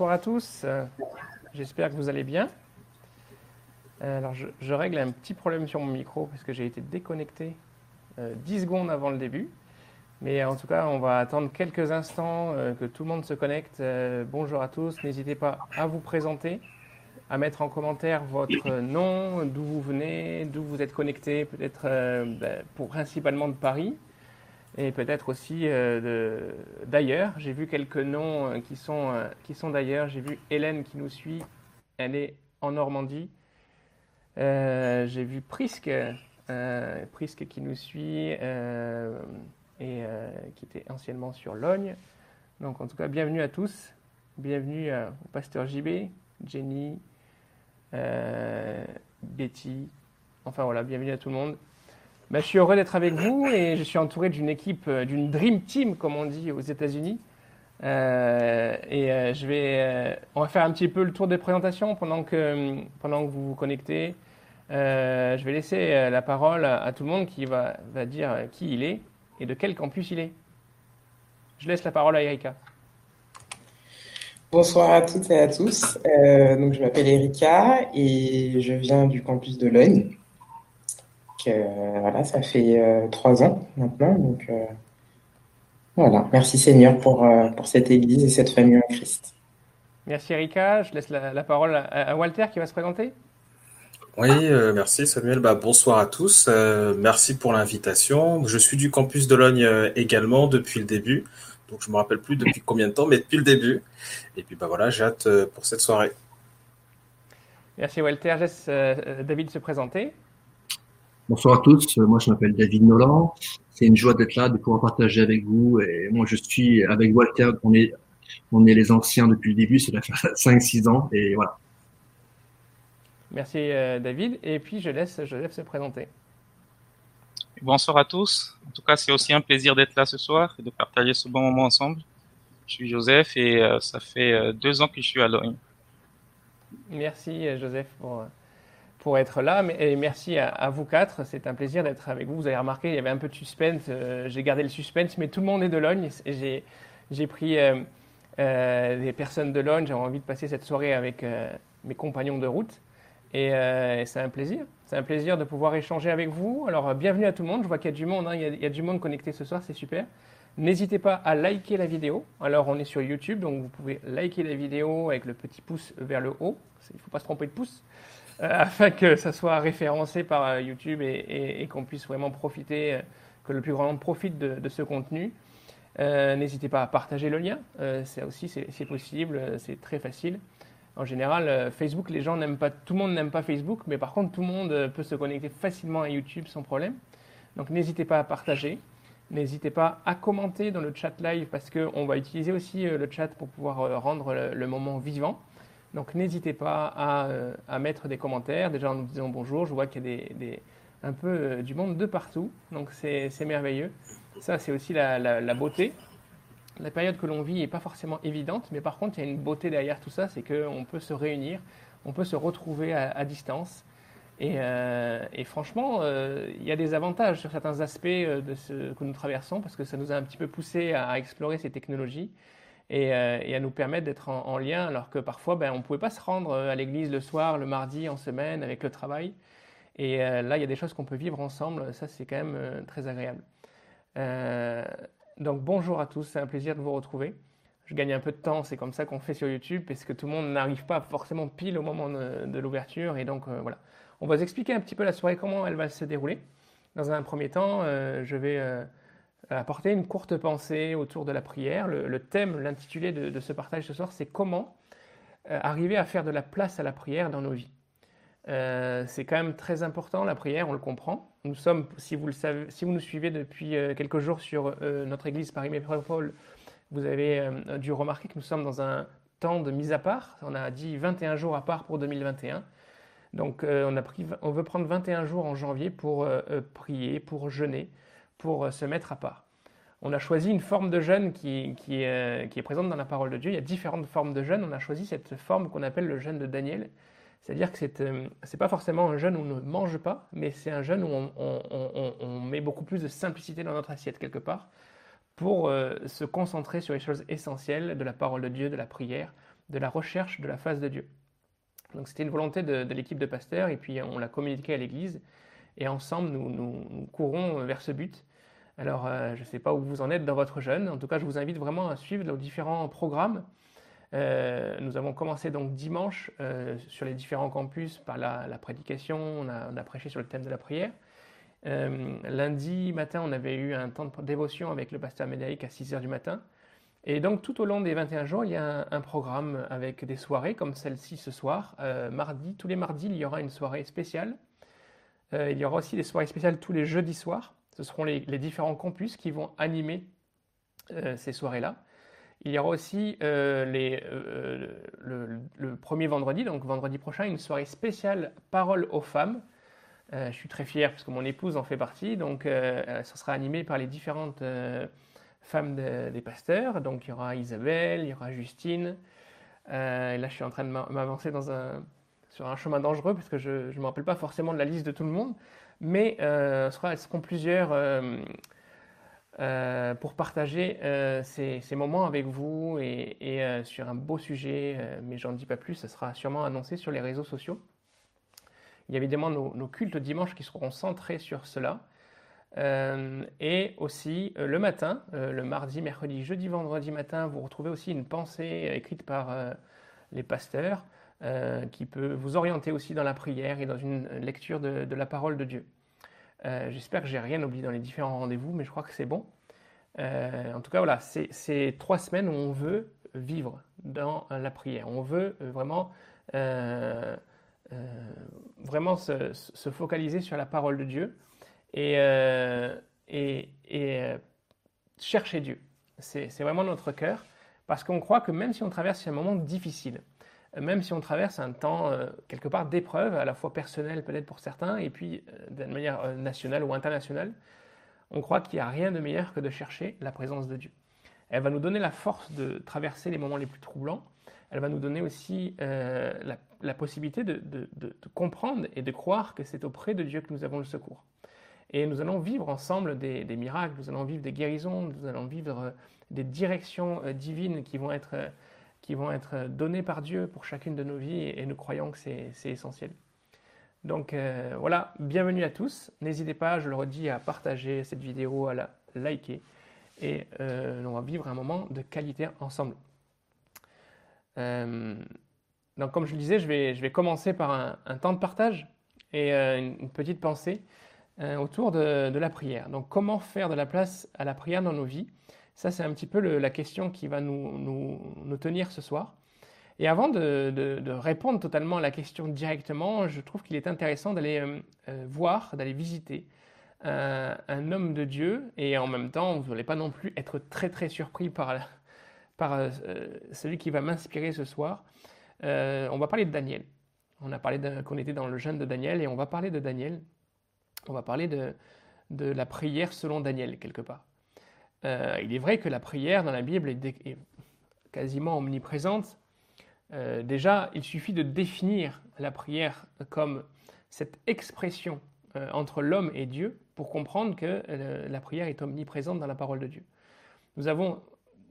bonsoir à tous. Euh, j'espère que vous allez bien. Euh, alors, je, règle un petit problème sur mon micro parce que j'ai été déconnecté 10 secondes avant le début. Mais en tout cas, on va attendre quelques instants que tout le monde se connecte. bonjour à tous. N'hésitez pas à vous présenter, à mettre en commentaire votre nom, d'où vous venez, d'où vous êtes connecté, peut-être ben, pour principalement de Paris et peut-être aussi euh, d'ailleurs. J'ai vu quelques noms euh, qui sont, euh, qui sont d'ailleurs. J'ai vu Hélène qui nous suit, elle est en Normandie. J'ai vu Prisque, Prisque qui nous suit et qui était anciennement sur Logne. Donc en tout cas, bienvenue à tous. Bienvenue au pasteur JB, Jenny, Betty. Enfin voilà, bienvenue à tout le monde. Bah, je suis heureux d'être avec vous et je suis entouré d'une équipe, euh, d'une Dream Team, comme on dit aux États-Unis. Euh, et euh, je vais, on va faire un petit peu le tour des présentations pendant que, vous vous connectez. je vais laisser la parole à, tout le monde qui va, dire qui il est et de quel campus il est. Je laisse la parole à Erika. Bonsoir à toutes et à tous. donc je m'appelle Erika et je viens du campus de Logne. Euh, voilà, ça fait euh, trois ans maintenant. Donc euh, voilà, merci Seigneur pour, pour cette Église et cette famille en Christ. Merci Erika. Je laisse la, parole à, Walter qui va se présenter. Oui, merci Samuel. Bah, bonsoir à tous. merci pour l'invitation. Je suis du campus de Logne également depuis le début. Donc je ne me rappelle plus depuis combien de temps, mais depuis le début. Et puis bah voilà, j'ai hâte pour cette soirée. Merci Walter. Je laisse David se présenter. Bonsoir à tous, moi je m'appelle David Nolan. C'est une joie d'être là, de pouvoir partager avec vous. Et moi je suis avec Walter, on est, on est les anciens depuis le début, ça fait 5-6 ans. Et voilà. Merci euh, David. Et puis je laisse Joseph se présenter. Bonsoir à tous. En tout cas, c'est aussi un plaisir d'être là ce soir et de partager ce bon moment ensemble. Je suis Joseph et euh, ça fait euh, deux ans que je suis à Logne. Merci Joseph pour pour être là. Et merci à, vous quatre. C'est un plaisir d'être avec vous. Vous avez remarqué, il y avait un peu de suspense. Euh, j'ai gardé le suspense, mais tout le monde est de Logne. J'ai pris euh, euh, des personnes de Logne. J'avais envie de passer cette soirée avec mes compagnons de route. Et c'est un plaisir. C'est un plaisir de pouvoir échanger avec vous. Alors, bienvenue à tout le monde. Je vois qu'il y a du monde. Hein. Il, y a, du monde connecté ce soir. C'est super. N'hésitez pas à liker la vidéo. Alors, on est sur YouTube, donc vous pouvez liker la vidéo avec le petit pouce vers le haut. Il ne faut pas se tromper de pouce. Euh, afin que ça soit référencé par euh, YouTube et, qu'on puisse vraiment profiter, euh, que le plus grand nombre profite de, ce contenu. N'hésitez pas à partager le lien, c'est aussi c'est possible, c'est très facile. En général, Facebook, les gens n'aiment pas, tout le monde n'aime pas Facebook, mais par contre, tout le monde peut se connecter facilement à YouTube sans problème. Donc, n'hésitez pas à partager. N'hésitez pas à commenter dans le chat live parce qu'on va utiliser aussi le chat pour pouvoir rendre le moment vivant. Donc n'hésitez pas euh, à, mettre des commentaires. Déjà en nous disant bonjour, je vois qu'il y a des, un peu euh, du monde de partout. Donc c'est merveilleux. Ça, c'est aussi la, beauté. La période que l'on vit n'est pas forcément évidente, mais par contre, il y a une beauté derrière tout ça, c'est qu'on peut se réunir, on peut se retrouver à, distance. Et, euh, franchement, il y a des avantages sur certains aspects de ce que nous traversons, parce que ça nous a un petit peu poussé à explorer ces technologies. Euh, et, à nous permettre d'être en, lien, alors que parfois ben, on ne pouvait pas se rendre euh, à l'église le soir, le mardi, en semaine, avec le travail. Et euh, là, il y a des choses qu'on peut vivre ensemble, ça c'est quand même très agréable. donc bonjour à tous, c'est un plaisir de vous retrouver. Je gagne un peu de temps, c'est comme ça qu'on fait sur YouTube, parce que tout le monde n'arrive pas forcément pile au moment de, l'ouverture. Et donc voilà, on va vous expliquer un petit peu la soirée, comment elle va se dérouler. Dans un premier temps, je vais apporter une courte pensée autour de la prière. Le, thème, l'intitulé de, ce partage ce soir, c'est comment euh, arriver à faire de la place à la prière dans nos vies. Euh, c'est quand même très important la prière, on le comprend. Nous sommes, si vous, le savez, si vous nous suivez depuis euh, quelques jours sur notre église Paris Métropole, vous avez dû remarquer que nous sommes dans un temps de mise à part. On a dit 21 jours à part pour 2021. Donc on, a pris, on veut prendre 21 jours en janvier pour prier, pour jeûner, pour euh, se mettre à part. On a choisi une forme de jeûne qui, est, qui, est, présente dans la parole de Dieu. Il y a différentes formes de jeûne. On a choisi cette forme qu'on appelle le jeûne de Daniel. C'est-à-dire que ce n'est euh, pas forcément un jeûne où on ne mange pas, mais c'est un jeûne où on, met beaucoup plus de simplicité dans notre assiette quelque part pour euh, se concentrer sur les choses essentielles de la parole de Dieu, de la prière, de la recherche de la face de Dieu. Donc c'était une volonté de, l'équipe de pasteurs et puis on l'a communiqué à l'Église et ensemble nous, nous, courons vers ce but. Alors euh, je ne sais pas où vous en êtes dans votre jeûne, en tout cas je vous invite vraiment à suivre nos différents programmes. Euh, nous avons commencé donc dimanche euh, sur les différents campus par la, prédication, on a, prêché sur le thème de la prière. lundi matin, on avait eu un temps de dévotion avec le pasteur Médaïque à 6h du matin. Et donc tout au long des 21 jours, il y a un, programme avec des soirées comme celle-ci ce soir. Mardi, tous les mardis, il y aura une soirée spéciale. Il y aura aussi des soirées spéciales tous les jeudis soirs. Ce seront les, différents campus qui vont animer euh, ces soirées-là. Il y aura aussi les, le, le, premier vendredi, donc vendredi prochain, une soirée spéciale Parole aux femmes. je suis très fier parce que mon épouse en fait partie, donc ça sera animé par les différentes femmes des pasteurs. Donc il y aura Isabelle, il y aura Justine. Euh, là, je suis en train de m'avancer sur un chemin dangereux parce que je ne me rappelle pas forcément de la liste de tout le monde. Mais euh, seront plusieurs euh, euh, pour partager ces, ces, moments avec vous et, sur un beau sujet. mais j'en dis pas plus, ça sera sûrement annoncé sur les réseaux sociaux. Il y a évidemment nos, cultes dimanche qui seront centrés sur cela. Euh, et aussi euh, le matin, euh, le mardi, mercredi, jeudi, vendredi matin, vous retrouvez aussi une pensée écrite par les pasteurs qui peut vous orienter aussi dans la prière et dans une lecture de la parole de Dieu. J'espère que j'ai rien oublié dans les différents rendez-vous, mais je crois que c'est bon. en tout cas, voilà, c'est trois semaines où on veut vivre dans la prière. On veut vraiment, vraiment se, se, focaliser sur la parole de Dieu et, euh, euh, chercher Dieu. C'est vraiment notre cœur, parce qu'on croit que même si on traverse un moment difficile, même si on traverse un temps euh, quelque part d'épreuve, à la fois personnelle peut-être pour certains, et puis d'une manière nationale ou internationale, on croit qu'il n'y a rien de meilleur que de chercher la présence de Dieu. Elle va nous donner la force de traverser les moments les plus troublants. Elle va nous donner aussi euh, la, possibilité de, comprendre et de croire que c'est auprès de Dieu que nous avons le secours. Et nous allons vivre ensemble des, miracles, nous allons vivre des guérisons, nous allons vivre euh, des directions euh, divines qui vont être, euh, qui vont être données par Dieu pour chacune de nos vies et, nous croyons que c'est essentiel. Donc voilà, bienvenue à tous. N'hésitez pas, je le redis, à partager cette vidéo, à la liker. Et on va vivre un moment de qualité ensemble. donc comme je le disais, je vais, je vais commencer par un, temps de partage et une petite pensée. Euh, autour de, la prière. Donc comment faire de la place à la prière dans nos vies? Ça, c'est un petit peu la question qui va nous, tenir ce soir. Et avant de, répondre totalement à la question directement, je trouve qu'il est intéressant d'aller euh, euh, voir, d'aller visiter un homme de Dieu, et en même temps, vous n'allez pas non plus être très très surpris par, celui qui va m'inspirer ce soir. on va parler de Daniel. On a parlé qu'on était dans le jeûne de Daniel, et on va parler de Daniel on va parler de la prière selon Daniel, quelque part. Euh, il est vrai que la prière dans la Bible est, quasiment omniprésente. Euh, déjà, il suffit de définir la prière comme cette expression euh, entre l'homme et Dieu pour comprendre que la prière est omniprésente dans la parole de Dieu. Nous avons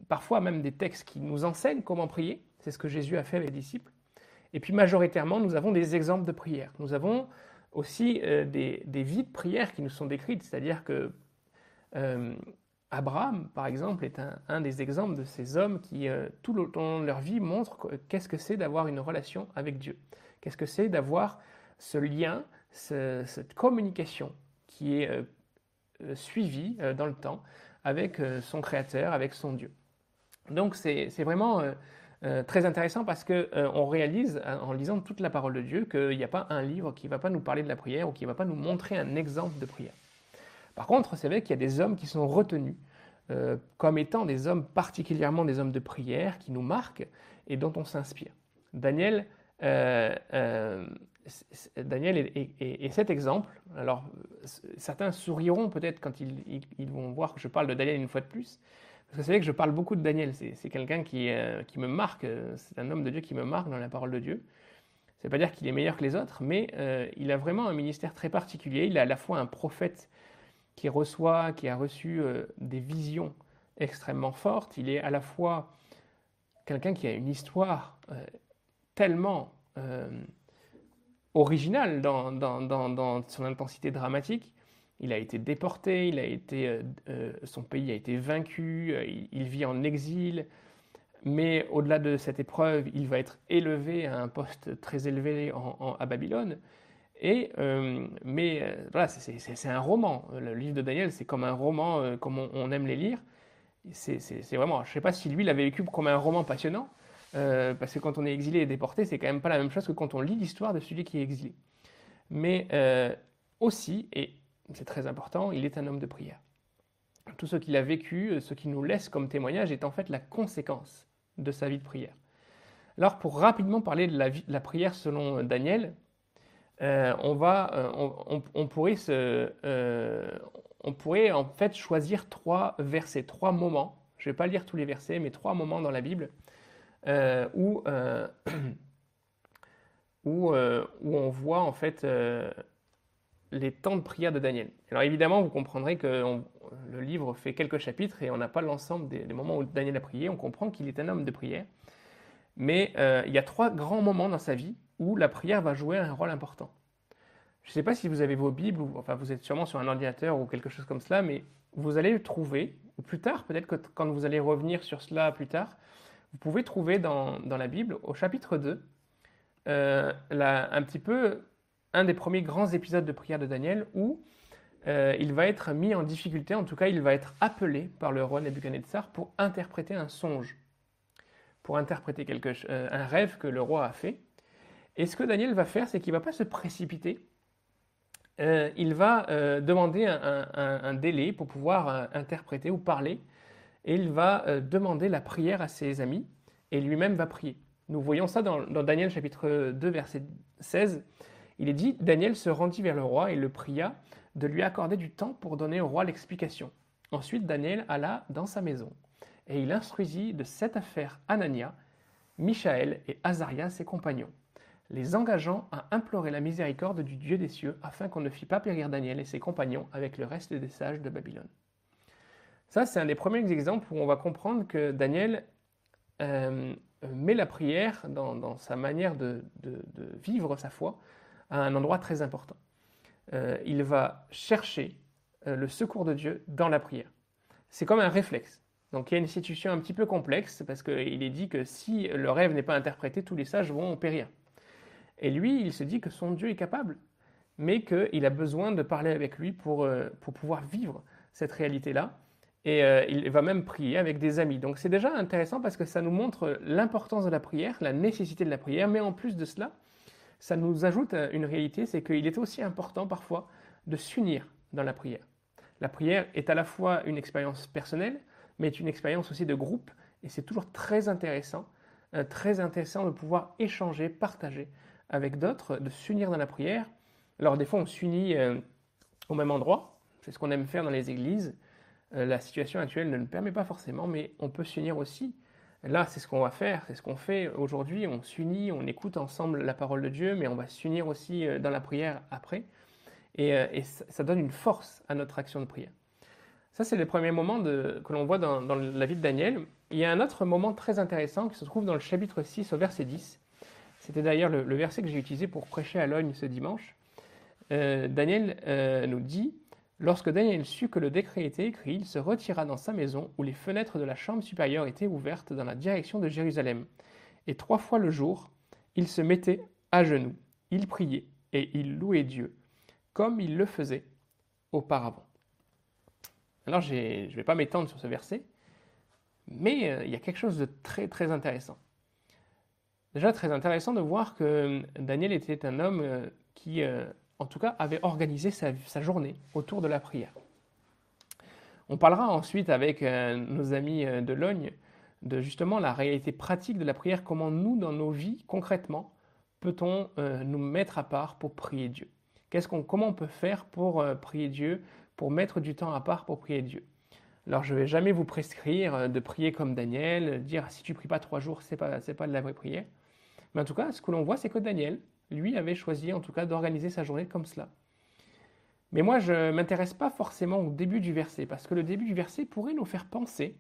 parfois même des textes qui nous enseignent comment prier, c'est ce que Jésus a fait avec les disciples. Et puis majoritairement, nous avons des exemples de prière. Nous avons aussi des, vies de prière qui nous sont décrites, c'est-à-dire que Abraham, par exemple, est un, des exemples de ces hommes qui, euh, tout le long de leur vie, montrent qu'est-ce que c'est d'avoir une relation avec Dieu, qu'est-ce que c'est d'avoir ce lien, ce, cette communication qui est suivie dans le temps avec son Créateur, avec son Dieu. Donc c'est vraiment euh, très intéressant parce que euh, on réalise en lisant toute la parole de Dieu qu'il n'y a pas un livre qui va pas nous parler de la prière ou qui va pas nous montrer un exemple de prière. Par contre, c'est vrai qu'il y a des hommes qui sont retenus euh, comme étant des hommes particulièrement des hommes de prière qui nous marquent et dont on s'inspire. Daniel, Daniel est, cet exemple. Alors, certains souriront peut-être quand ils, vont voir que je parle de Daniel une fois de plus, parce que c'est vrai que je parle beaucoup de Daniel. C'est quelqu'un qui, euh, me marque. C'est un homme de Dieu qui me marque dans la parole de Dieu. Ça ne veut pas dire qu'il est meilleur que les autres, mais euh, il a vraiment un ministère très particulier. Il est à la fois un prophète qui reçoit, qui a reçu euh, des visions extrêmement fortes. Il est à la fois quelqu'un qui a une histoire tellement originale dans, son intensité dramatique. Il a été déporté, son pays a été vaincu, il, vit en exil, mais au-delà de cette épreuve, il va être élevé à un poste très élevé en, à Babylone. Et, euh, mais euh, voilà, c'est un roman. Le livre de Daniel, c'est comme un roman, euh, comme on, aime les lire. C'est vraiment, je ne sais pas si lui l'avait vécu comme un roman passionnant, parce que quand on est exilé et déporté, c'est quand même pas la même chose que quand on lit l'histoire de celui qui est exilé. Mais aussi, et c'est très important, il est un homme de prière. Tout ce qu'il a vécu, ce qu'il nous laisse comme témoignage, est en fait la conséquence de sa vie de prière. Alors, pour rapidement parler de la, la prière selon Daniel, euh, on, euh, pourrait euh, en fait choisir trois versets, trois moments. Je ne vais pas lire tous les versets, mais trois moments dans la Bible où, où, où, on voit en fait les temps de prière de Daniel. Alors évidemment, vous comprendrez que le livre fait quelques chapitres et on n'a pas l'ensemble des, moments où Daniel a prié. On comprend qu'il est un homme de prière. Mais il y a trois grands moments dans sa vie où la prière va jouer un rôle important. Je ne sais pas si vous avez vos Bibles, ou enfin vous êtes sûrement sur un ordinateur ou quelque chose comme cela, mais vous allez le trouver, ou plus tard, peut-être que quand vous allez revenir sur cela plus tard, vous pouvez trouver dans, la Bible, au chapitre 2, euh, un petit peu un des premiers grands épisodes de prière de Daniel où euh, il va être mis en difficulté, en tout cas il va être appelé par le roi Nebuchadnezzar pour interpréter un songe, pour interpréter quelque, euh, un rêve que le roi a fait. Et ce que Daniel va faire, c'est qu'il ne va pas se précipiter. Euh, il va euh, demander un, délai pour pouvoir euh, interpréter ou parler. Et il va demander la prière à ses amis. Et lui-même va prier. Nous voyons ça dans, Daniel chapitre 2, verset 16. Il est dit, Daniel se rendit vers le roi et le pria de lui accorder du temps pour donner au roi l'explication. Ensuite, Daniel alla dans sa maison. Et il instruisit de cette affaire Anania, Michaël et Azaria, ses compagnons les engageant à implorer la miséricorde du Dieu des cieux afin qu'on ne fît pas périr Daniel et ses compagnons avec le reste des sages de Babylone. Ça, c'est un des premiers exemples où on va comprendre que Daniel euh, met la prière dans, sa manière de, vivre sa foi à un endroit très important. Euh, il va chercher euh, le secours de Dieu dans la prière. C'est comme un réflexe. Donc il y a une situation un petit peu complexe parce qu'il est dit que si le rêve n'est pas interprété, tous les sages vont périr. Et lui, il se dit que son Dieu est capable, mais qu'il a besoin de parler avec lui pour, euh, pour pouvoir vivre cette réalité-là. Et euh, il va même prier avec des amis. Donc c'est déjà intéressant parce que ça nous montre l'importance de la prière, la nécessité de la prière, mais en plus de cela, ça nous ajoute une réalité, c'est qu'il est aussi important parfois de s'unir dans la prière. La prière est à la fois une expérience personnelle, mais est une expérience aussi de groupe, et c'est toujours très intéressant, euh, très intéressant de pouvoir échanger, partager avec d'autres, de s'unir dans la prière. Alors des fois on s'unit euh, au même endroit, c'est ce qu'on aime faire dans les églises. Euh, la situation actuelle ne le permet pas forcément, mais on peut s'unir aussi. Là, c'est ce qu'on va faire, c'est ce qu'on fait aujourd'hui. On s'unit, on écoute ensemble la parole de Dieu, mais on va s'unir aussi euh, dans la prière après. Et, ça donne une force à notre action de prière. Ça, c'est le premier moment que l'on voit dans, la vie de Daniel. Il y a un autre moment très intéressant qui se trouve dans le chapitre 6 au verset 10. C'était d'ailleurs le, verset que j'ai utilisé pour prêcher à Logne ce dimanche. Euh, Daniel euh, nous dit Lorsque Daniel sut que le décret était écrit, il se retira dans sa maison où les fenêtres de la chambre supérieure étaient ouvertes dans la direction de Jérusalem. Et trois fois le jour, il se mettait à genoux, il priait et il louait Dieu, comme il le faisait auparavant. Alors je ne vais pas m'étendre sur ce verset, mais euh, il y a quelque chose de très très intéressant. Déjà très intéressant de voir que euh, Daniel était un homme euh, qui, euh, en tout cas, avait organisé sa, journée autour de la prière. On parlera ensuite avec nos amis de Logne de justement la réalité pratique de la prière, comment nous, dans nos vies, concrètement, peut-on nous mettre à part pour prier Dieu? Comment on peut faire pour prier Dieu, pour mettre du temps à part pour prier Dieu? Alors je ne vais jamais vous prescrire de prier comme Daniel, dire si tu pries pas trois jours, c'est pas c'est pas de la vraie prière. Mais en tout cas, ce que l'on voit, c'est que Daniel, lui, avait choisi en tout cas d'organiser sa journée comme cela. Mais moi, je ne m'intéresse pas forcément au début du verset, parce que le début du verset pourrait nous faire penser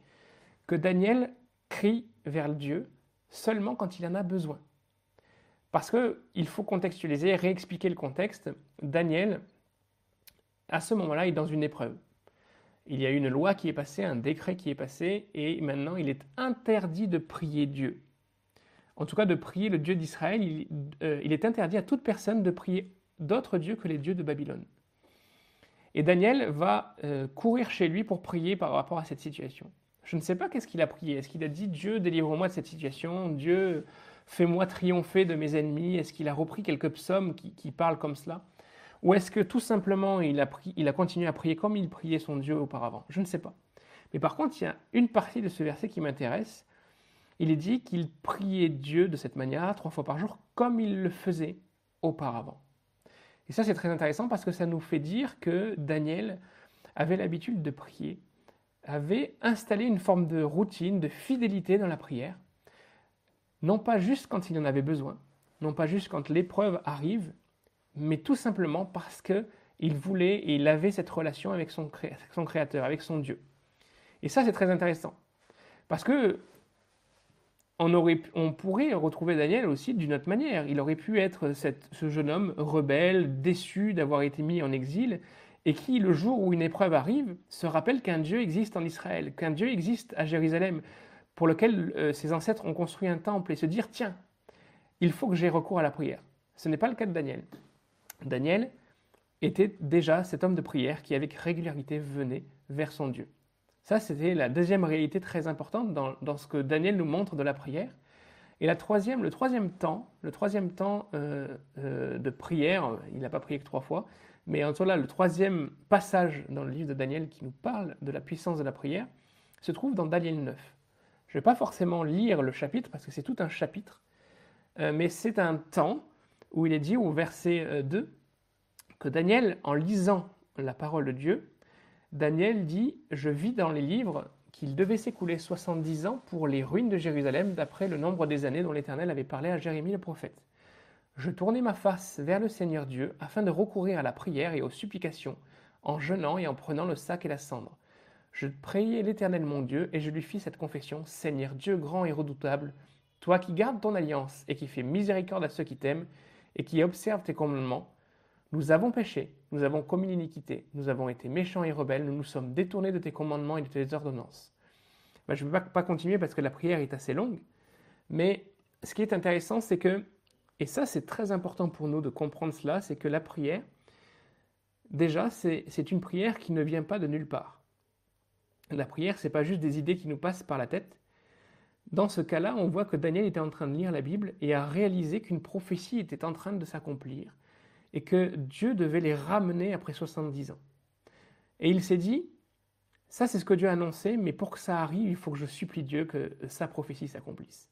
que Daniel crie vers Dieu seulement quand il en a besoin. Parce qu'il faut contextualiser, réexpliquer le contexte. Daniel, à ce moment-là, est dans une épreuve. Il y a une loi qui est passée, un décret qui est passé, et maintenant il est interdit de prier Dieu. En tout cas, de prier le Dieu d'Israël, il, euh, est interdit à toute personne de prier d'autres dieux que les dieux de Babylone. Et Daniel va euh, courir chez lui pour prier par rapport à cette situation. Je ne sais pas qu'est-ce qu'il a prié. Est-ce qu'il a dit Dieu, délivre-moi de cette situation? Dieu, fais-moi triompher de mes ennemis? Est-ce qu'il a repris quelques psaumes qui, parlent comme cela? Ou est-ce que tout simplement il a, il a continué à prier comme il priait son Dieu auparavant? Je ne sais pas. Mais par contre, il y a une partie de ce verset qui m'intéresse. Il est dit qu'il priait Dieu de cette manière, trois fois par jour, comme il le faisait auparavant. Et ça, c'est très intéressant parce que ça nous fait dire que Daniel avait l'habitude de prier avait installé une forme de routine, de fidélité dans la prière, non pas juste quand il en avait besoin, non pas juste quand l'épreuve arrive, mais tout simplement parce qu'il voulait et il avait cette relation avec son, Créateur, avec son Dieu. Et ça, c'est très intéressant. Parce que on, aurait, on pourrait retrouver Daniel aussi d'une autre manière. Il aurait pu être ce jeune homme rebelle, déçu d'avoir été mis en exil, et qui, le jour où une épreuve arrive, se rappelle qu'un Dieu existe en Israël, qu'un Dieu existe à Jérusalem, pour lequel euh, ses ancêtres ont construit un temple, et se dire, tiens, il faut que j'ai recours à la prière. Ce n'est pas le cas de Daniel. Daniel était déjà cet homme de prière qui, avec régularité, venait vers son Dieu. Ça, c'était la deuxième réalité très importante dans, ce que Daniel nous montre de la prière. Et la troisième, le troisième temps, le troisième temps euh, euh, de prière, il n'a pas prié que trois fois, mais en tout cas, le troisième passage dans le livre de Daniel qui nous parle de la puissance de la prière se trouve dans Daniel 9. Je ne vais pas forcément lire le chapitre parce que c'est tout un chapitre, euh, mais c'est un temps où il est dit au verset 2 euh, que Daniel, en lisant la parole de Dieu, Daniel dit Je vis dans les livres qu'il devait s'écouler 70 ans pour les ruines de Jérusalem d'après le nombre des années dont l'Éternel avait parlé à Jérémie le prophète. Je tournai ma face vers le Seigneur Dieu afin de recourir à la prière et aux supplications, en jeûnant et en prenant le sac et la cendre. Je priai l'Éternel mon Dieu et je lui fis cette confession Seigneur Dieu grand et redoutable, toi qui gardes ton alliance et qui fais miséricorde à ceux qui t'aiment et qui observent tes commandements, nous avons péché, nous avons commis l'iniquité, nous avons été méchants et rebelles, nous nous sommes détournés de tes commandements et de tes ordonnances. Ben, je ne vais pas continuer parce que la prière est assez longue, mais ce qui est intéressant, c'est que et ça, c'est très important pour nous de comprendre cela, c'est que la prière, déjà, c'est une prière qui ne vient pas de nulle part. La prière, c'est pas juste des idées qui nous passent par la tête. Dans ce cas-là, on voit que Daniel était en train de lire la Bible et a réalisé qu'une prophétie était en train de s'accomplir et que Dieu devait les ramener après 70 ans. Et il s'est dit, ça c'est ce que Dieu a annoncé, mais pour que ça arrive, il faut que je supplie Dieu que sa prophétie s'accomplisse.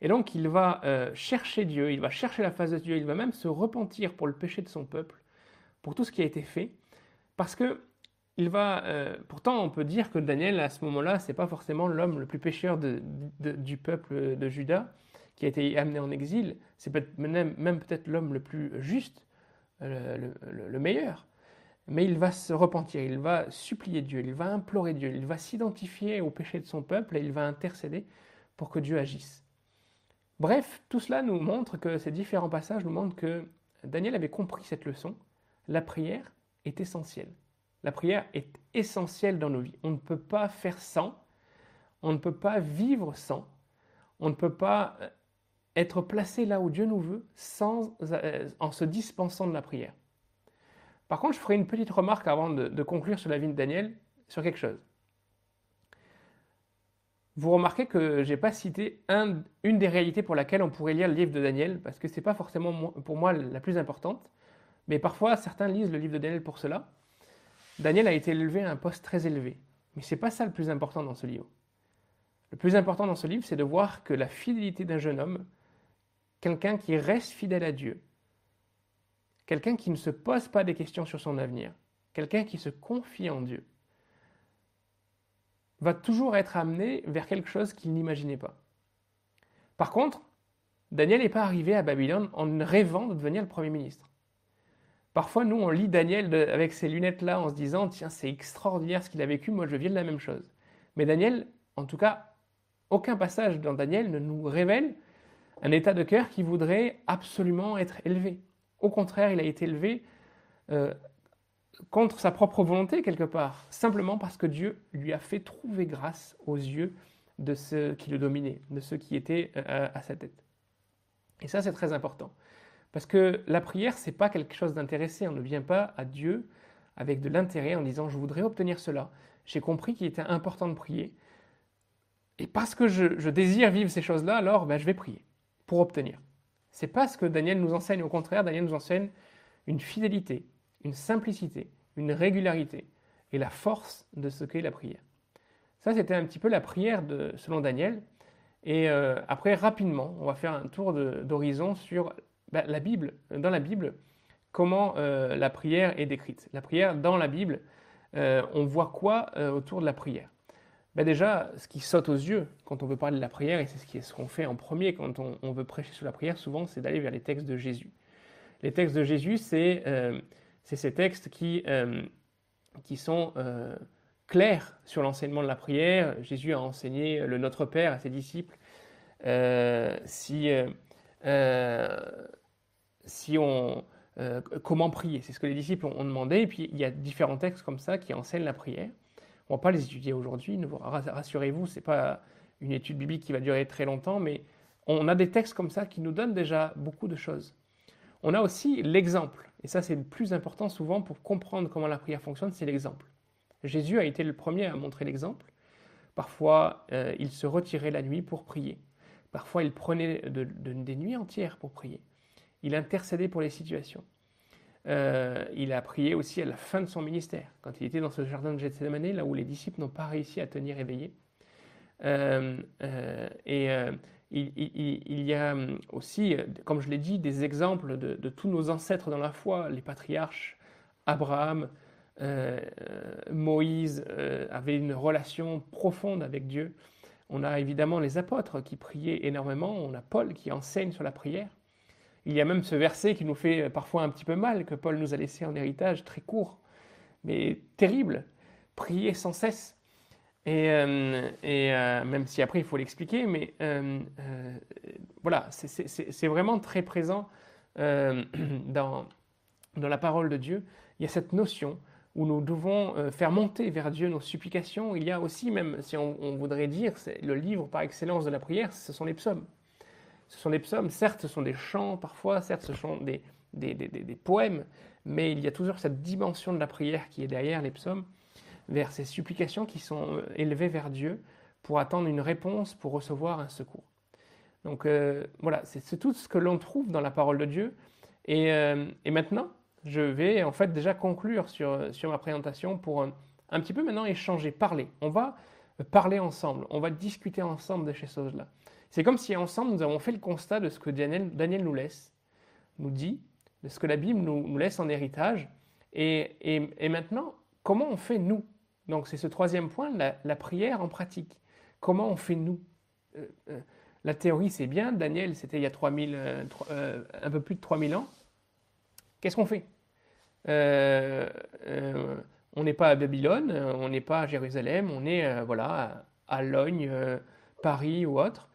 Et donc il va euh, chercher Dieu, il va chercher la face de Dieu, il va même se repentir pour le péché de son peuple, pour tout ce qui a été fait, parce que il va. Euh, pourtant, on peut dire que Daniel à ce moment-là, c'est pas forcément l'homme le plus pécheur du peuple de Juda qui a été amené en exil. C'est même, même peut-être l'homme le plus juste, le, le meilleur. Mais il va se repentir, il va supplier Dieu, il va implorer Dieu, il va s'identifier au péché de son peuple et il va intercéder pour que Dieu agisse. Bref, tout cela nous montre que ces différents passages nous montrent que Daniel avait compris cette leçon. La prière est essentielle. La prière est essentielle dans nos vies. On ne peut pas faire sans, on ne peut pas vivre sans, on ne peut pas euh, être placé là où Dieu nous veut sans, euh, en se dispensant de la prière. Par contre, je ferai une petite remarque avant de, conclure sur la vie de Daniel, sur quelque chose. Vous remarquez que j'ai pas cité une des réalités pour laquelle on pourrait lire le livre de Daniel, parce que c'est pas forcément pour moi la plus importante, mais parfois certains lisent le livre de Daniel pour cela. Daniel a été élevé à un poste très élevé, mais c'est pas ça le plus important dans ce livre. Le plus important dans ce livre, c'est de voir que la fidélité d'un jeune homme, quelqu'un qui reste fidèle à Dieu, quelqu'un qui ne se pose pas des questions sur son avenir, quelqu'un qui se confie en Dieu, va toujours être amené vers quelque chose qu'il n'imaginait pas. Par contre, Daniel n'est pas arrivé à Babylone en rêvant de devenir le Premier ministre. Parfois, nous, on lit Daniel avec ces lunettes-là en se disant, tiens, c'est extraordinaire ce qu'il a vécu, moi je viens de la même chose. Mais Daniel, en tout cas, aucun passage dans Daniel ne nous révèle un état de cœur qui voudrait absolument être élevé. Au contraire, il a été élevé euh, contre sa propre volonté quelque part, simplement parce que Dieu lui a fait trouver grâce aux yeux de ceux qui le dominaient, de ceux qui étaient euh, à sa tête. Et ça, c'est très important. Parce que la prière, c'est pas quelque chose d'intéressé. On ne vient pas à Dieu avec de l'intérêt en disant je voudrais obtenir cela. J'ai compris qu'il était important de prier. Et parce que je, désire vivre ces choses-là, alors ben, je vais prier pour obtenir. C'est pas ce que Daniel nous enseigne. Au contraire, Daniel nous enseigne une fidélité, une simplicité, une régularité et la force de ce qu'est la prière. Ça, c'était un petit peu la prière de, selon Daniel. Et euh, après, rapidement, on va faire un tour d'horizon sur ben, la Bible. Dans la Bible, comment euh, la prière est décrite. La prière dans la Bible, euh, on voit quoi autour de la prière? Ben Déjà, ce qui saute aux yeux quand on veut parler de la prière, et c'est ce qu'on fait en premier quand on, veut prêcher sur la prière, souvent, c'est d'aller vers les textes de Jésus. Les textes de Jésus, c'est ces textes qui, qui sont clair sur l'enseignement de la prière. Jésus a enseigné le Notre Père à ses disciples. Euh, si, euh, euh, si on, comment prier C'est ce que les disciples ont, demandé. Et puis il y a différents textes comme ça qui enseignent la prière. On ne va pas les étudier aujourd'hui. Rassurez-vous, ce n'est pas une étude biblique qui va durer très longtemps, mais on a des textes comme ça qui nous donnent déjà beaucoup de choses. On a aussi l'exemple. Et ça, c'est le plus important souvent pour comprendre comment la prière fonctionne, c'est l'exemple. Jésus a été le premier à montrer l'exemple. Parfois, euh, il se retirait la nuit pour prier. Parfois, il prenait des nuits entières pour prier. Il intercédait pour les situations. Euh, il a prié aussi à la fin de son ministère, quand il était dans ce jardin de Gethsemane, là où les disciples n'ont pas réussi à tenir éveillé. Euh, et il, y a aussi, comme je l'ai dit, des exemples de, tous nos ancêtres dans la foi, les patriarches, Abraham, euh, Moïse euh, avait une relation profonde avec Dieu. On a évidemment les apôtres qui priaient énormément, on a Paul qui enseigne sur la prière. Il y a même ce verset qui nous fait parfois un petit peu mal, que Paul nous a laissé en héritage, très court, mais terrible. Prier sans cesse. Et, euh, et même si après il faut l'expliquer, mais voilà, c'est vraiment très présent dans, la parole de Dieu. Il y a cette notion où nous devons euh, faire monter vers Dieu nos supplications. Il y a aussi, même si on, voudrait dire, le livre par excellence de la prière, ce sont les psaumes. Ce sont les psaumes, certes, ce sont des chants parfois, certes, ce sont des, des, des, des, poèmes, mais il y a toujours cette dimension de la prière qui est derrière les psaumes, vers ces supplications qui sont euh, élevées vers Dieu pour attendre une réponse, pour recevoir un secours. Donc euh, voilà, c'est tout ce que l'on trouve dans la parole de Dieu. Et, et maintenant, je vais en fait déjà conclure sur, sur ma présentation pour un, petit peu maintenant échanger, parler. On va parler ensemble, on va discuter ensemble de ces choses-là. C'est comme si ensemble nous avons fait le constat de ce que Daniel, nous laisse, nous dit, de ce que la Bible nous, laisse en héritage. Et, et, et, maintenant, comment on fait nous? Donc c'est ce troisième point, la, prière en pratique. Comment on fait nous? Euh, euh, La théorie c'est bien, Daniel c'était il y a 3000, euh, un peu plus de 3000 ans. Qu'est-ce qu'on fait? On n'est pas à Babylone, on n'est pas à Jérusalem, on est voilà, à, Logne, Paris ou autre.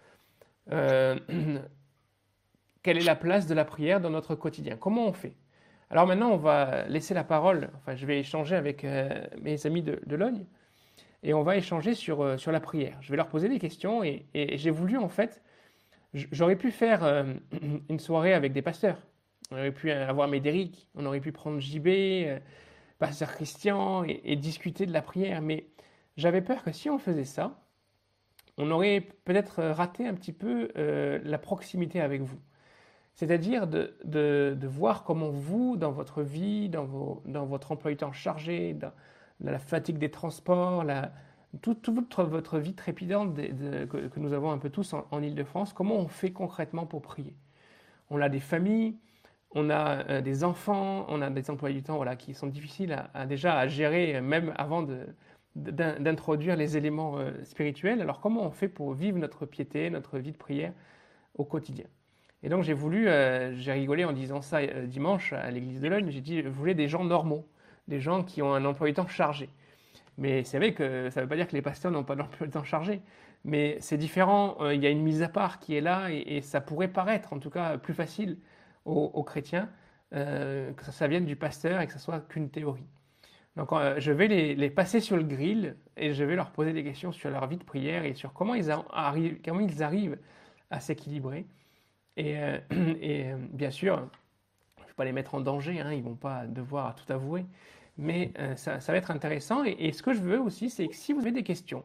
quelle est la place de la prière dans notre quotidien? Comment on fait? Alors maintenant, on va laisser la parole, enfin je vais échanger avec mes amis de, Logne, et on va échanger sur, sur la prière. Je vais leur poser des questions, et j'ai voulu en fait, j'aurais pu faire une soirée avec des pasteurs, on aurait pu avoir Médéric, on aurait pu prendre JB, euh, Pasteur Christian et, discuter de la prière. Mais j'avais peur que si on faisait ça, on aurait peut-être raté un petit peu euh, la proximité avec vous. C'est-à-dire de, de, voir comment vous, dans votre vie, dans, vos, dans votre emploi du temps chargé, dans, la fatigue des transports, la, toute, votre, vie trépidante que, nous avons un peu tous en, en Ile-de-France, comment on fait concrètement pour prier? On a des familles, on a euh, des enfants, on a des emplois du temps voilà, qui sont difficiles à, déjà à gérer, même avant d'introduire les éléments euh, spirituels. Alors comment on fait pour vivre notre piété, notre vie de prière au quotidien? Et donc j'ai voulu, j'ai rigolé en disant ça dimanche à l'église de Logne, j'ai dit, je voulais des gens normaux, des gens qui ont un emploi du temps chargé. Mais c'est vrai que ça ne veut pas dire que les pasteurs n'ont pas le temps chargé. Mais c'est différent, euh, il y a une mise à part qui est là et, ça pourrait paraître en tout cas plus facile aux, chrétiens euh, que ça, vienne du pasteur et que ce soit qu'une théorie. Donc euh, je vais les, passer sur le grill et je vais leur poser des questions sur leur vie de prière et sur comment ils, arrivent, comment ils arrivent à s'équilibrer. Et, bien sûr, je ne vais pas les mettre en danger, hein, ils ne vont pas devoir tout avouer, mais ça, va être intéressant. et ce que je veux aussi, c'est que si vous avez des questions,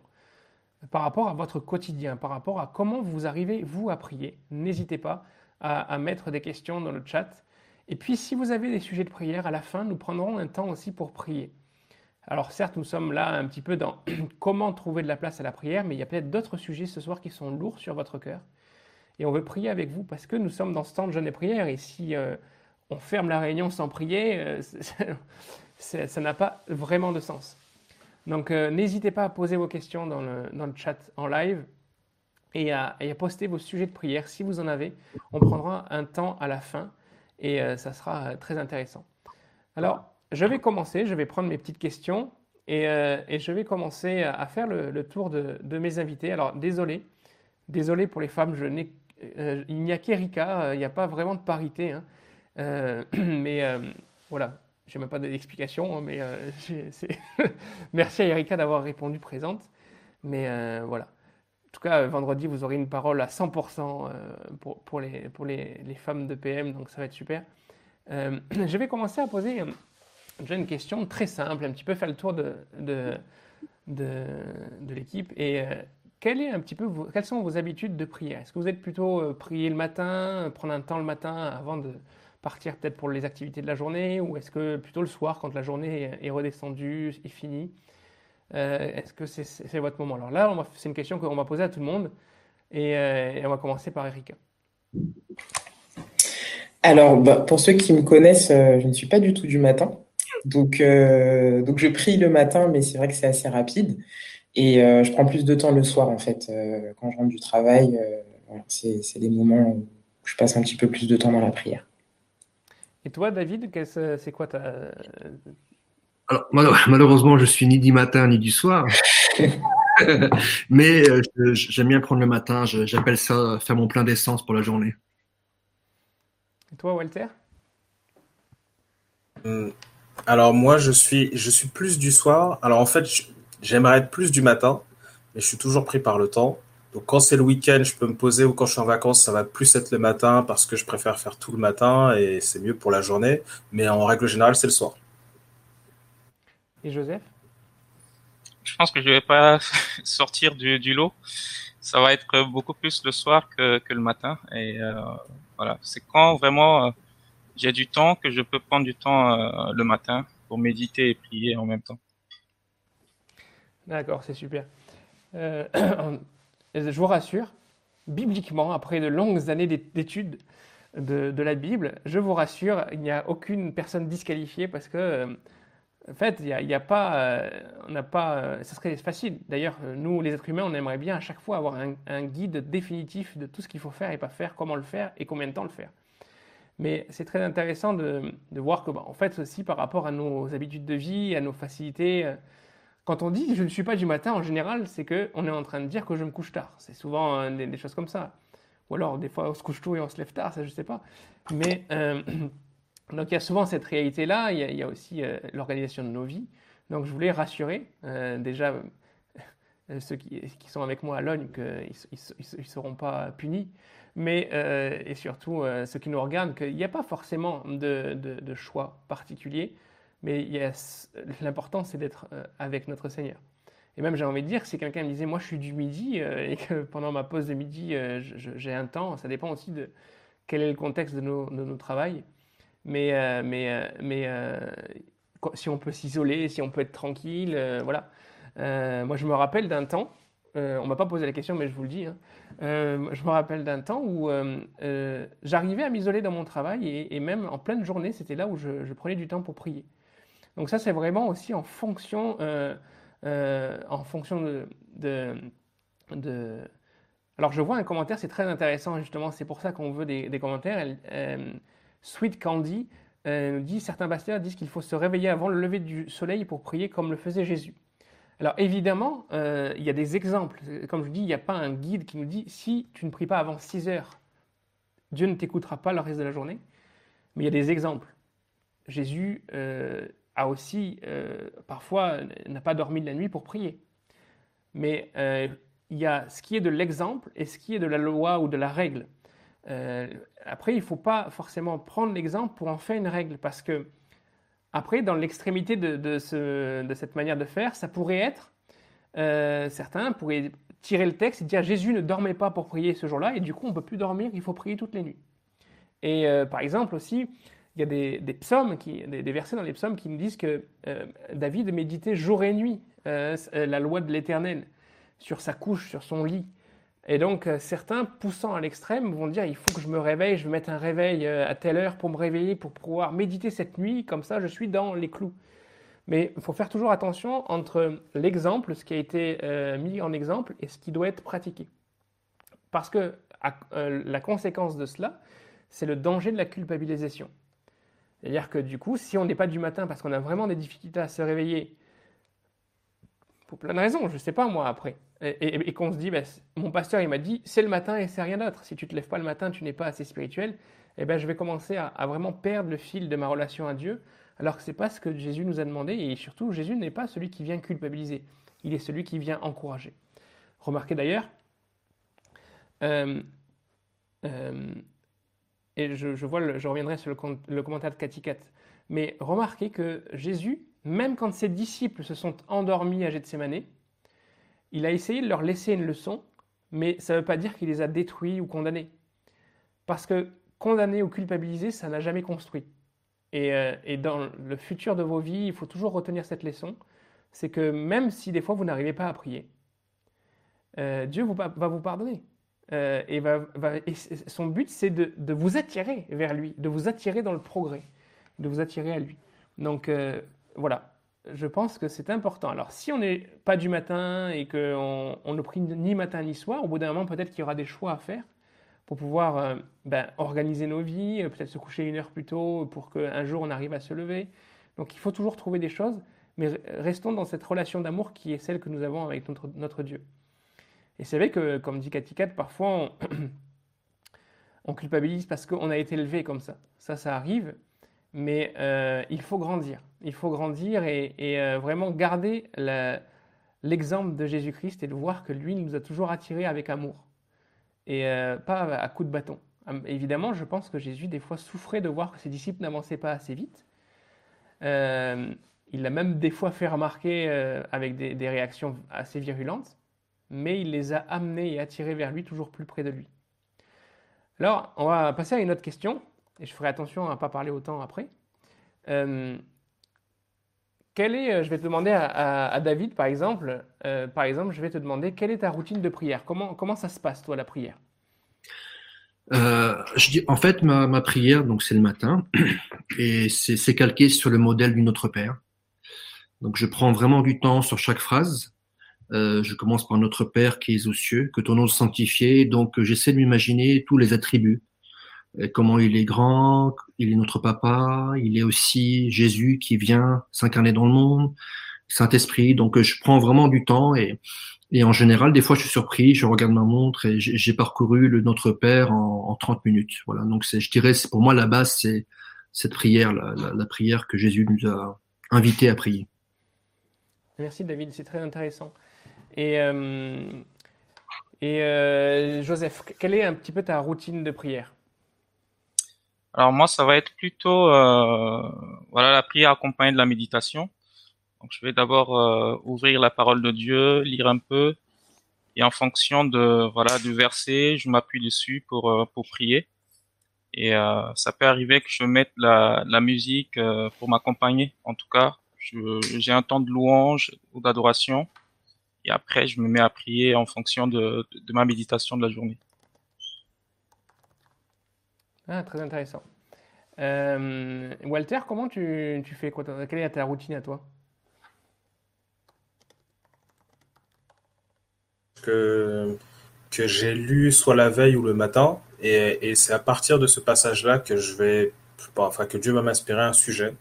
par rapport à votre quotidien, par rapport à comment vous arrivez, vous, à prier. N'hésitez pas à, mettre des questions dans le chat. Et puis, si vous avez des sujets de prière, à la fin, nous prendrons un temps aussi pour prier. Alors, certes, nous sommes là un petit peu dans comment trouver de la place à la prière, mais il y a peut-être d'autres sujets ce soir qui sont lourds sur votre cœur. Et on veut prier avec vous parce que nous sommes dans ce temps de jeûne et prière. Et si euh, on ferme la réunion sans prier, euh, ça n'a pas vraiment de sens. Donc euh, n'hésitez pas à poser vos questions dans le, dans le chat en live et à, et à, poster vos sujets de prière si vous en avez. On prendra un temps à la fin et ça sera très intéressant. Alors, je vais commencer, je vais prendre mes petites questions et, et je vais commencer à, faire le, tour de, mes invités. Alors, désolé, désolé pour les femmes, je n'ai, il n'y a qu'Erika, il n'y a pas vraiment de parité. Hein. mais voilà, je n'ai même pas d'explication, hein, mais euh, merci à Erika d'avoir répondu présente. Mais euh, voilà. En tout cas, vendredi, vous aurez une parole à 100% euh, pour, pour, les, pour les, les, femmes de PM, donc ça va être super. je vais commencer à poser déjà une question très simple, un petit peu faire le tour de, de, de, l'équipe. Et quel est un petit peu quelles sont vos habitudes de prière? Est-ce que vous êtes plutôt prier le matin, prendre un temps le matin avant de, partir peut-être pour les activités de la journée? Ou est-ce que plutôt le soir quand la journée est redescendue et finie euh, Est-ce que c'est votre moment? Alors là, c'est une question qu'on va poser à tout le monde euh, et, on va commencer par Erika. Alors, bah, pour ceux qui me connaissent, euh, je ne suis pas du tout du matin. Donc, donc je prie le matin, mais c'est vrai que c'est assez rapide. Et je prends plus de temps le soir, en fait. quand je rentre du travail, c'est des moments où je passe un petit peu plus de temps dans la prière. Et toi, David, c'est quoi ta... Alors, malheureusement, je suis ni du matin ni du soir. Mais euh, j'aime bien prendre le matin. J'appelle ça faire mon plein d'essence pour la journée. Et toi, Walter? Alors, moi, je suis, je suis plus du soir. Alors, en fait, j'aimerais être plus du matin, mais je suis toujours pris par le temps. Donc quand c'est le week-end, je peux me poser ou quand je suis en vacances, ça va plus être le matin parce que je préfère faire tout le matin et c'est mieux pour la journée. Mais en règle générale, c'est le soir. Et Joseph? Je pense que je vais pas sortir du, lot. Ça va être beaucoup plus le soir que, le matin. Et euh, voilà, c'est quand vraiment euh, j'ai du temps que je peux prendre du temps euh, le matin pour méditer et prier en même temps. D'accord, c'est super. je vous rassure, bibliquement, après de longues années d'études de, la Bible, je vous rassure, il n'y a aucune personne disqualifiée parce que, euh, en fait, il n'y a, pas, euh, on n'a pas, euh, ça serait facile. D'ailleurs, nous, les êtres humains, on aimerait bien à chaque fois avoir un, guide définitif de tout ce qu'il faut faire et pas faire, comment le faire et combien de temps le faire. Mais c'est très intéressant de, voir que, bah, en fait, aussi par rapport à nos habitudes de vie, à nos facilités, quand on dit je ne suis pas du matin, en général, c'est qu'on est en train de dire que je me couche tard. C'est souvent euh, des, choses comme ça. Ou alors, des fois, on se couche tôt et on se lève tard, ça, je ne sais pas. Mais euh, donc, il y a souvent cette réalité-là. Il, y a aussi euh, l'organisation de nos vies. Donc, je voulais rassurer déjà ceux qui, sont avec moi à Logne qu'ils ne seront pas punis. Mais, et surtout, ceux qui nous regardent, qu'il n'y a pas forcément de, de choix particulier. Mais l'important, c'est d'être euh, avec notre Seigneur. Et même, j'ai envie de dire, si quelqu'un me disait, moi, je suis du midi, euh, et que pendant ma pause de midi, euh, j'ai un temps, ça dépend aussi de quel est le contexte de nos, de nos travails. Mais, mais, mais si on peut s'isoler, si on peut être tranquille, voilà. moi, je me rappelle d'un temps, on m'a pas posé la question, mais je vous le dis. Hein, je me rappelle d'un temps où j'arrivais à m'isoler dans mon travail et, même en pleine journée, c'était là où je, prenais du temps pour prier. Donc ça, c'est vraiment aussi en fonction, euh, euh, en fonction de, Alors je vois un commentaire, c'est très intéressant justement, c'est pour ça qu'on veut des, commentaires. Euh, Sweet Candy nous dit, certains pasteurs disent qu'il faut se réveiller avant le lever du soleil pour prier comme le faisait Jésus. Alors évidemment, euh, il y a des exemples. Comme je dis, il n'y a pas un guide qui nous dit si tu ne pries pas avant 6 heures, Dieu ne t'écoutera pas le reste de la journée. Mais il y a des exemples. Jésus euh, a aussi, euh, parfois, n'a pas dormi de la nuit pour prier. Mais il y a ce qui est de l'exemple et ce qui est de la loi ou de la règle. après, il ne faut pas forcément prendre l'exemple pour en faire une règle, parce que après, dans l'extrémité de, cette manière de faire, ça pourrait être, euh, certains pourraient tirer le texte et dire Jésus ne dormait pas pour prier ce jour-là, et du coup on ne peut plus dormir, il faut prier toutes les nuits. Et euh, par exemple aussi, il y a des, psaumes, qui, des, versets dans les psaumes qui nous disent que euh, David méditait jour et nuit la loi de l'Éternel sur sa couche, sur son lit. Et donc, euh, certains, poussant à l'extrême, vont dire il faut que je me réveille, je vais mettre un réveil euh, à telle heure pour me réveiller, pour pouvoir méditer cette nuit, comme ça je suis dans les clous. Mais il faut faire toujours attention entre l'exemple, ce qui a été euh, mis en exemple, et ce qui doit être pratiqué. Parce que la conséquence de cela, c'est le danger de la culpabilisation. C'est-à-dire que du coup, si on n'est pas du matin parce qu'on a vraiment des difficultés à se réveiller, pour plein de raisons, je ne sais pas moi après, et, qu'on se dit, bah, mon pasteur, il m'a dit, c'est le matin et c'est rien d'autre. Si tu te lèves pas le matin, tu n'es pas assez spirituel. Eh ben, je vais commencer à, vraiment perdre le fil de ma relation à Dieu, alors que c'est pas ce que Jésus nous a demandé. Et surtout, Jésus n'est pas celui qui vient culpabiliser. Il est celui qui vient encourager. Remarquez d'ailleurs, euh, euh, et je, reviendrai sur le, le commentaire de Katikat, mais remarquez que Jésus, même quand ses disciples se sont endormis à Gethsemane, il a essayé de leur laisser une leçon, mais ça ne veut pas dire qu'il les a détruits ou condamnés. Parce que condamner ou culpabiliser, ça n'a jamais construit. Et, euh, dans le futur de vos vies, il faut toujours retenir cette leçon, c'est que même si des fois vous n'arrivez pas à prier, euh, Dieu va vous pardonner. Euh, et, son but, c'est de, de, vous attirer vers lui, de vous attirer dans le progrès, de vous attirer à lui. Donc voilà, je pense que c'est important. Alors, si on n'est pas du matin et qu'on on ne prie ni matin ni soir, au bout d'un moment, peut-être qu'il y aura des choix à faire pour pouvoir euh, ben, organiser nos vies, euh, peut-être se coucher une heure plus tôt pour qu'un jour on arrive à se lever. Donc, il faut toujours trouver des choses, mais restons dans cette relation d'amour qui est celle que nous avons avec notre, Dieu. Et c'est vrai que, comme dit Katikat, parfois on, on culpabilise parce qu'on a été élevé comme ça. Ça, ça arrive mais euh, il faut grandir. Il faut grandir et, euh, vraiment garder l'exemple de Jésus-Christ et de voir que lui nous a toujours attirés avec amour et euh, pas à coups de bâton. Évidemment, je pense que Jésus, des fois, souffrait de voir que ses disciples n'avançaient pas assez vite. il l'a même des fois fait remarquer avec des, réactions assez virulentes, mais il les a amenés et attirés vers lui, toujours plus près de lui. Alors, on va passer à une autre question et je ferai attention à ne pas parler autant après. Euh, est, je vais te demander à, David, par exemple, euh, par exemple, je vais te demander quelle est ta routine de prière? Comment, comment ça se passe, toi, la prière? Euh, je dis, en fait, ma, prière, donc c'est le matin, et c'est calqué sur le modèle du Notre Père. Donc, je prends vraiment du temps sur chaque phrase. Euh, je commence par Notre Père qui est aux cieux, que ton nom soit sanctifié. Donc, j'essaie de m'imaginer tous les attributs comment il est grand, il est notre papa, il est aussi Jésus qui vient s'incarner dans le monde, Saint-Esprit. Donc je prends vraiment du temps et, et en général, des fois je suis surpris, je regarde ma montre et j'ai parcouru le Notre Père en, en 30 minutes. Voilà, donc je dirais, pour moi la base, c'est cette prière, la, prière que Jésus nous a invité à prier. Merci David, c'est très intéressant. Et, euh, et euh, Joseph, quelle est un petit peu ta routine de prière? Alors moi, ça va être plutôt euh, voilà la prière accompagnée de la méditation. Donc je vais d'abord euh, ouvrir la parole de Dieu, lire un peu, et en fonction de voilà du verset, je m'appuie dessus pour euh, pour prier. Et euh, ça peut arriver que je mette la, la musique euh, pour m'accompagner. En tout cas, j'ai un temps de louange ou d'adoration, et après je me mets à prier en fonction de, de ma méditation de la journée. Ah, très intéressant. Euh, Walter, comment tu, tu fais quoi Quelle est ta routine à toi? Que, que j'ai lu soit la veille ou le matin, et, et c'est à partir de ce passage-là que je vais, enfin que Dieu va m'inspirer un sujet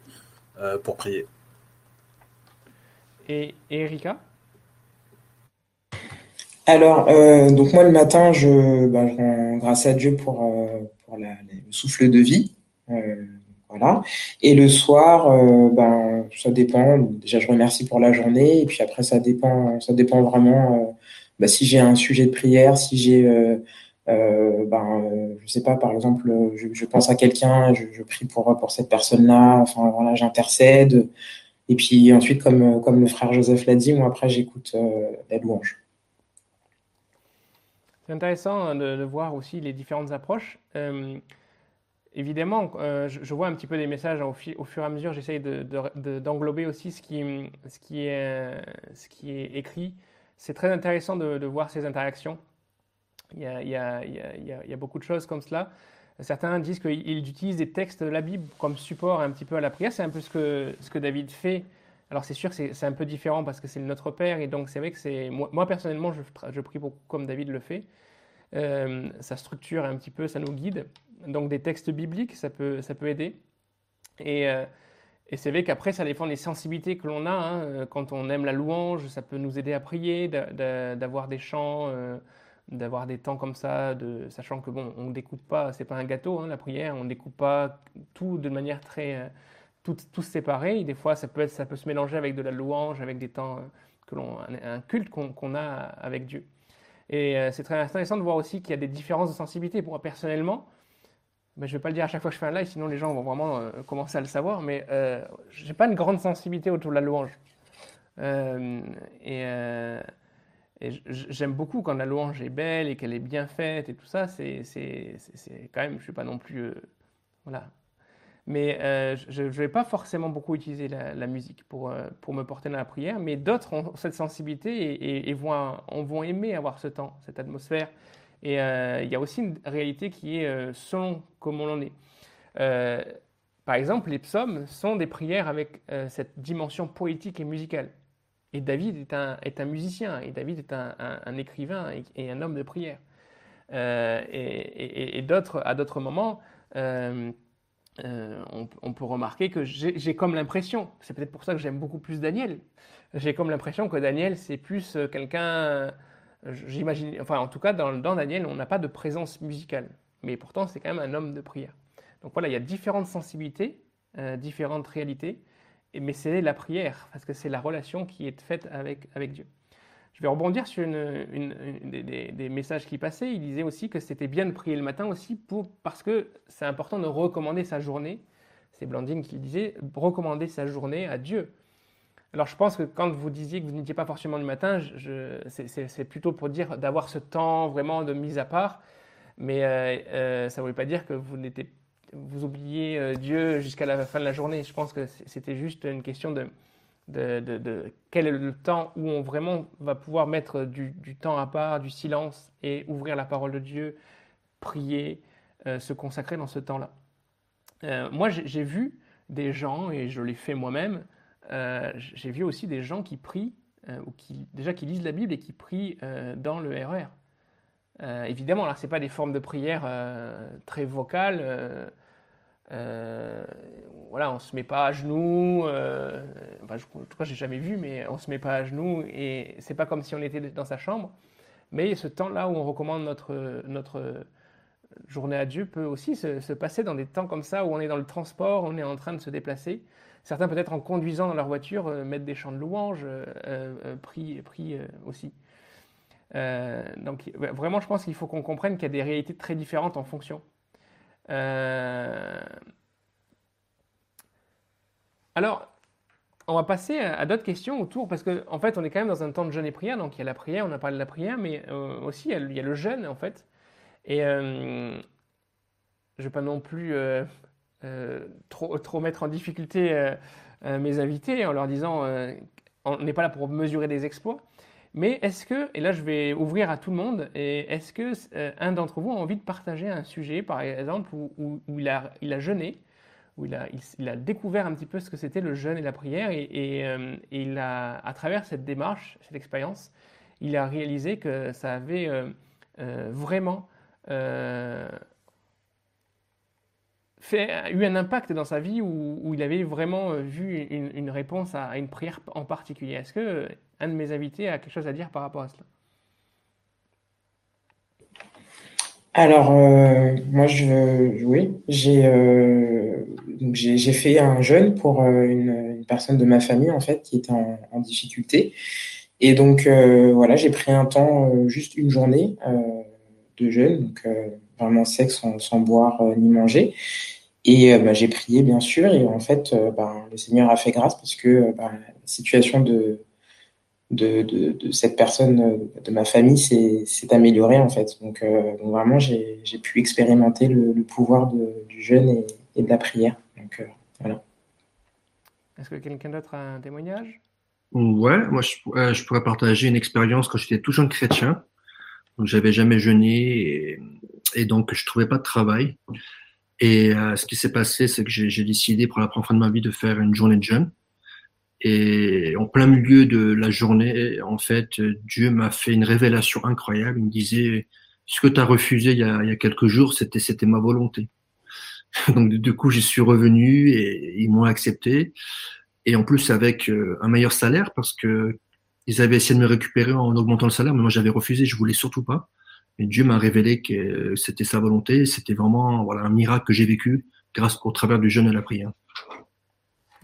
euh, pour prier. Et, Erika? Alors, euh, donc moi le matin, je, ben, je rends grâce à Dieu pour, euh, le souffle de vie. Euh, voilà. Et le soir, euh, ben, ça dépend. Déjà, je remercie pour la journée. Et puis après, ça dépend, ça dépend vraiment euh, ben, si j'ai un sujet de prière, si j'ai, euh, ben, je sais pas, par exemple, je, pense à quelqu'un, je, prie pour, pour cette personne-là. Enfin, voilà, j'intercède. Et puis ensuite, comme, comme le frère Joseph l'a dit, moi après, j'écoute la louange. C'est intéressant hein, de, voir aussi les différentes approches. Euh, évidemment, euh, je, vois un petit peu des messages au, fi- au fur et à mesure. J'essaye de, de- de- d'englober aussi ce qui, ce qui est, euh, ce qui est écrit. C'est très intéressant de, voir ces interactions. Il y a, beaucoup de choses comme cela. Certains disent qu'ils utilisent des textes de la Bible comme support un petit peu à la prière. C'est un peu ce que David fait. Alors c'est sûr que c'est un peu différent parce que c'est Notre Père et donc c'est vrai que c'est moi, personnellement je, prie beaucoup comme David le fait. Euh, ça structure un petit peu, ça nous guide. Donc des textes bibliques, ça peut, ça peut aider. Et, euh, c'est vrai qu'après, ça dépend des sensibilités que l'on a. hein. Euh, Quand on aime la louange, ça peut nous aider à prier, d'a- d'a- d'avoir des chants, d'avoir des temps comme ça, sachant que bon, on ne découpe pas, c'est pas un gâteau, hein, la prière, on ne découpe pas tout de manière très, tout, tous séparés. Des fois, ça peut se mélanger avec de la louange, avec des temps euh, un, culte qu'on a avec Dieu. Et euh, c'est très intéressant de voir aussi qu'il y a des différences de sensibilité. Pour moi, personnellement, mais je ne vais pas le dire à chaque fois que je fais un live, sinon les gens vont vraiment euh, commencer à le savoir, mais euh, je n'ai pas une grande sensibilité autour de la louange. Et j'aime beaucoup quand la louange est belle et qu'elle est bien faite et tout ça. C'est c'est- quand même, je ne suis pas non plus. voilà. Mais euh, je ne vais pas forcément beaucoup utiliser la, musique pour, euh, pour me porter dans la prière, mais d'autres ont cette sensibilité et, et- et vont, on vont aimer avoir ce temps, cette atmosphère. Et euh, il y a aussi une réalité qui est selon comment on en est. Par exemple, les psaumes sont des prières avec cette dimension poétique et musicale. Et David est un, est un musicien, et David est un, un- écrivain et, un homme de prière. Et- et d'autres, à d'autres moments, euh, on, peut remarquer que j'ai comme l'impression, c'est peut-être pour ça que j'aime beaucoup plus Daniel, j'ai comme l'impression que Daniel, c'est plus euh, quelqu'un, euh, j'imagine, enfin en tout cas dans, dans Daniel, on n'a pas de présence musicale, mais pourtant c'est quand même un homme de prière. Donc voilà, il y a différentes sensibilités, différentes réalités, mais c'est la prière, parce que c'est la relation qui est faite avec, avec Dieu. Je vais rebondir sur une, des, messages qui passaient. Il disait aussi que c'était bien de prier le matin aussi parce que c'est important de recommander sa journée. C'est Blandine qui disait, recommander sa journée à Dieu. Alors je pense que quand vous disiez que vous n'étiez pas forcément du matin, c'est- plutôt pour dire d'avoir ce temps vraiment de mise à part. Mais euh, euh, ça ne veut pas dire que vous n'étiez vous oubliez euh, Dieu jusqu'à la fin de la journée. Je pense que c'était juste une question de, de, quel est le temps où on vraiment va pouvoir mettre du, temps à part, du silence et ouvrir la parole de Dieu, prier, euh, se consacrer dans ce temps-là. Euh, moi, j'ai vu des gens, et je l'ai fait moi-même, euh, j'ai vu aussi des gens qui prient, ou qui, déjà qui lisent la Bible et qui prient dans le RER. Euh, évidemment, là, ce pas des formes de prière très vocales. Euh, voilà, on se met pas à genoux. euh, enfin, je- en tout cas, j'ai jamais vu, mais on se met pas à genoux et c'est pas comme si on était dans sa chambre. Mais ce temps-là où on recommande notre, notre journée à Dieu peut aussi se, se passer dans des temps comme ça où on est dans le transport, on est en train de se déplacer. Certains peut-être en conduisant dans leur voiture euh, mettent des chants de louange, euh, prient, prient aussi. Donc vraiment, je pense qu'il faut qu'on comprenne qu'il y a des réalités très différentes en fonction. Euh, Alors, on va passer à, d'autres questions autour, parce qu'en en fait, on est quand même dans un temps de jeûne et prière, donc il y a la prière, on a parlé de la prière, mais euh, aussi il y, a, le- jeûne, en fait. Et euh, je ne vais pas non plus trop, trop mettre en difficulté mes invités en leur disant, on n'est pas là pour mesurer des exploits, mais est-ce que, et là je vais ouvrir à tout le monde, est-ce que euh, un d'entre vous a envie de partager un sujet, par exemple, où, où- il a, il a jeûné, où il a, il, a découvert un petit peu ce que c'était le jeûne et la prière, et, et, euh, il a, à travers cette démarche, cette expérience, il a réalisé que ça avait euh, vraiment fait, eu un impact dans sa vie où, il avait vraiment euh, vu une, réponse à, une prière en particulier. Est-ce que euh, un de mes invités a quelque chose à dire par rapport à cela? Alors, euh, moi, je, oui, j'ai euh, fait un jeûne pour une, personne de ma famille, en fait, qui était en, difficulté. Et donc, voilà, j'ai pris un temps, juste une journée de jeûne, donc vraiment sec, sans, boire ni manger. Et euh, bah, j'ai prié, bien sûr, et en fait, euh, ben, le Seigneur a fait grâce parce que euh, ben, la situation de, de, de, de cette personne de ma famille s'est améliorée, en fait. Donc, euh, donc vraiment, j'ai pu expérimenter le, le pouvoir de- du jeûne et, et de la prière. Donc, euh, voilà. Est-ce que quelqu'un d'autre a un témoignage? Ouais, moi euh, je pourrais partager une expérience quand j'étais tout jeune chrétien. Donc j'avais jamais jeûné et, et donc je trouvais pas de travail. Et euh, ce qui s'est passé, c'est que j'ai décidé pour la première fois de ma vie de faire une journée de jeûne. Et en plein milieu de la journée, en fait, Dieu m'a fait une révélation incroyable. Il me disait, ce que tu as refusé il y a, il y a quelques jours, c'était c'était ma volonté. Donc du du coup, j'y suis revenu et ils m'ont accepté. Et en plus avec euh, un meilleur salaire parce que ils avaient essayé de me récupérer en augmentant le salaire, mais moi j'avais refusé, je voulais surtout pas. Et Dieu m'a révélé que c'était sa volonté, c'était vraiment voilà un miracle que j'ai vécu grâce au travers du jeûne et de la prière.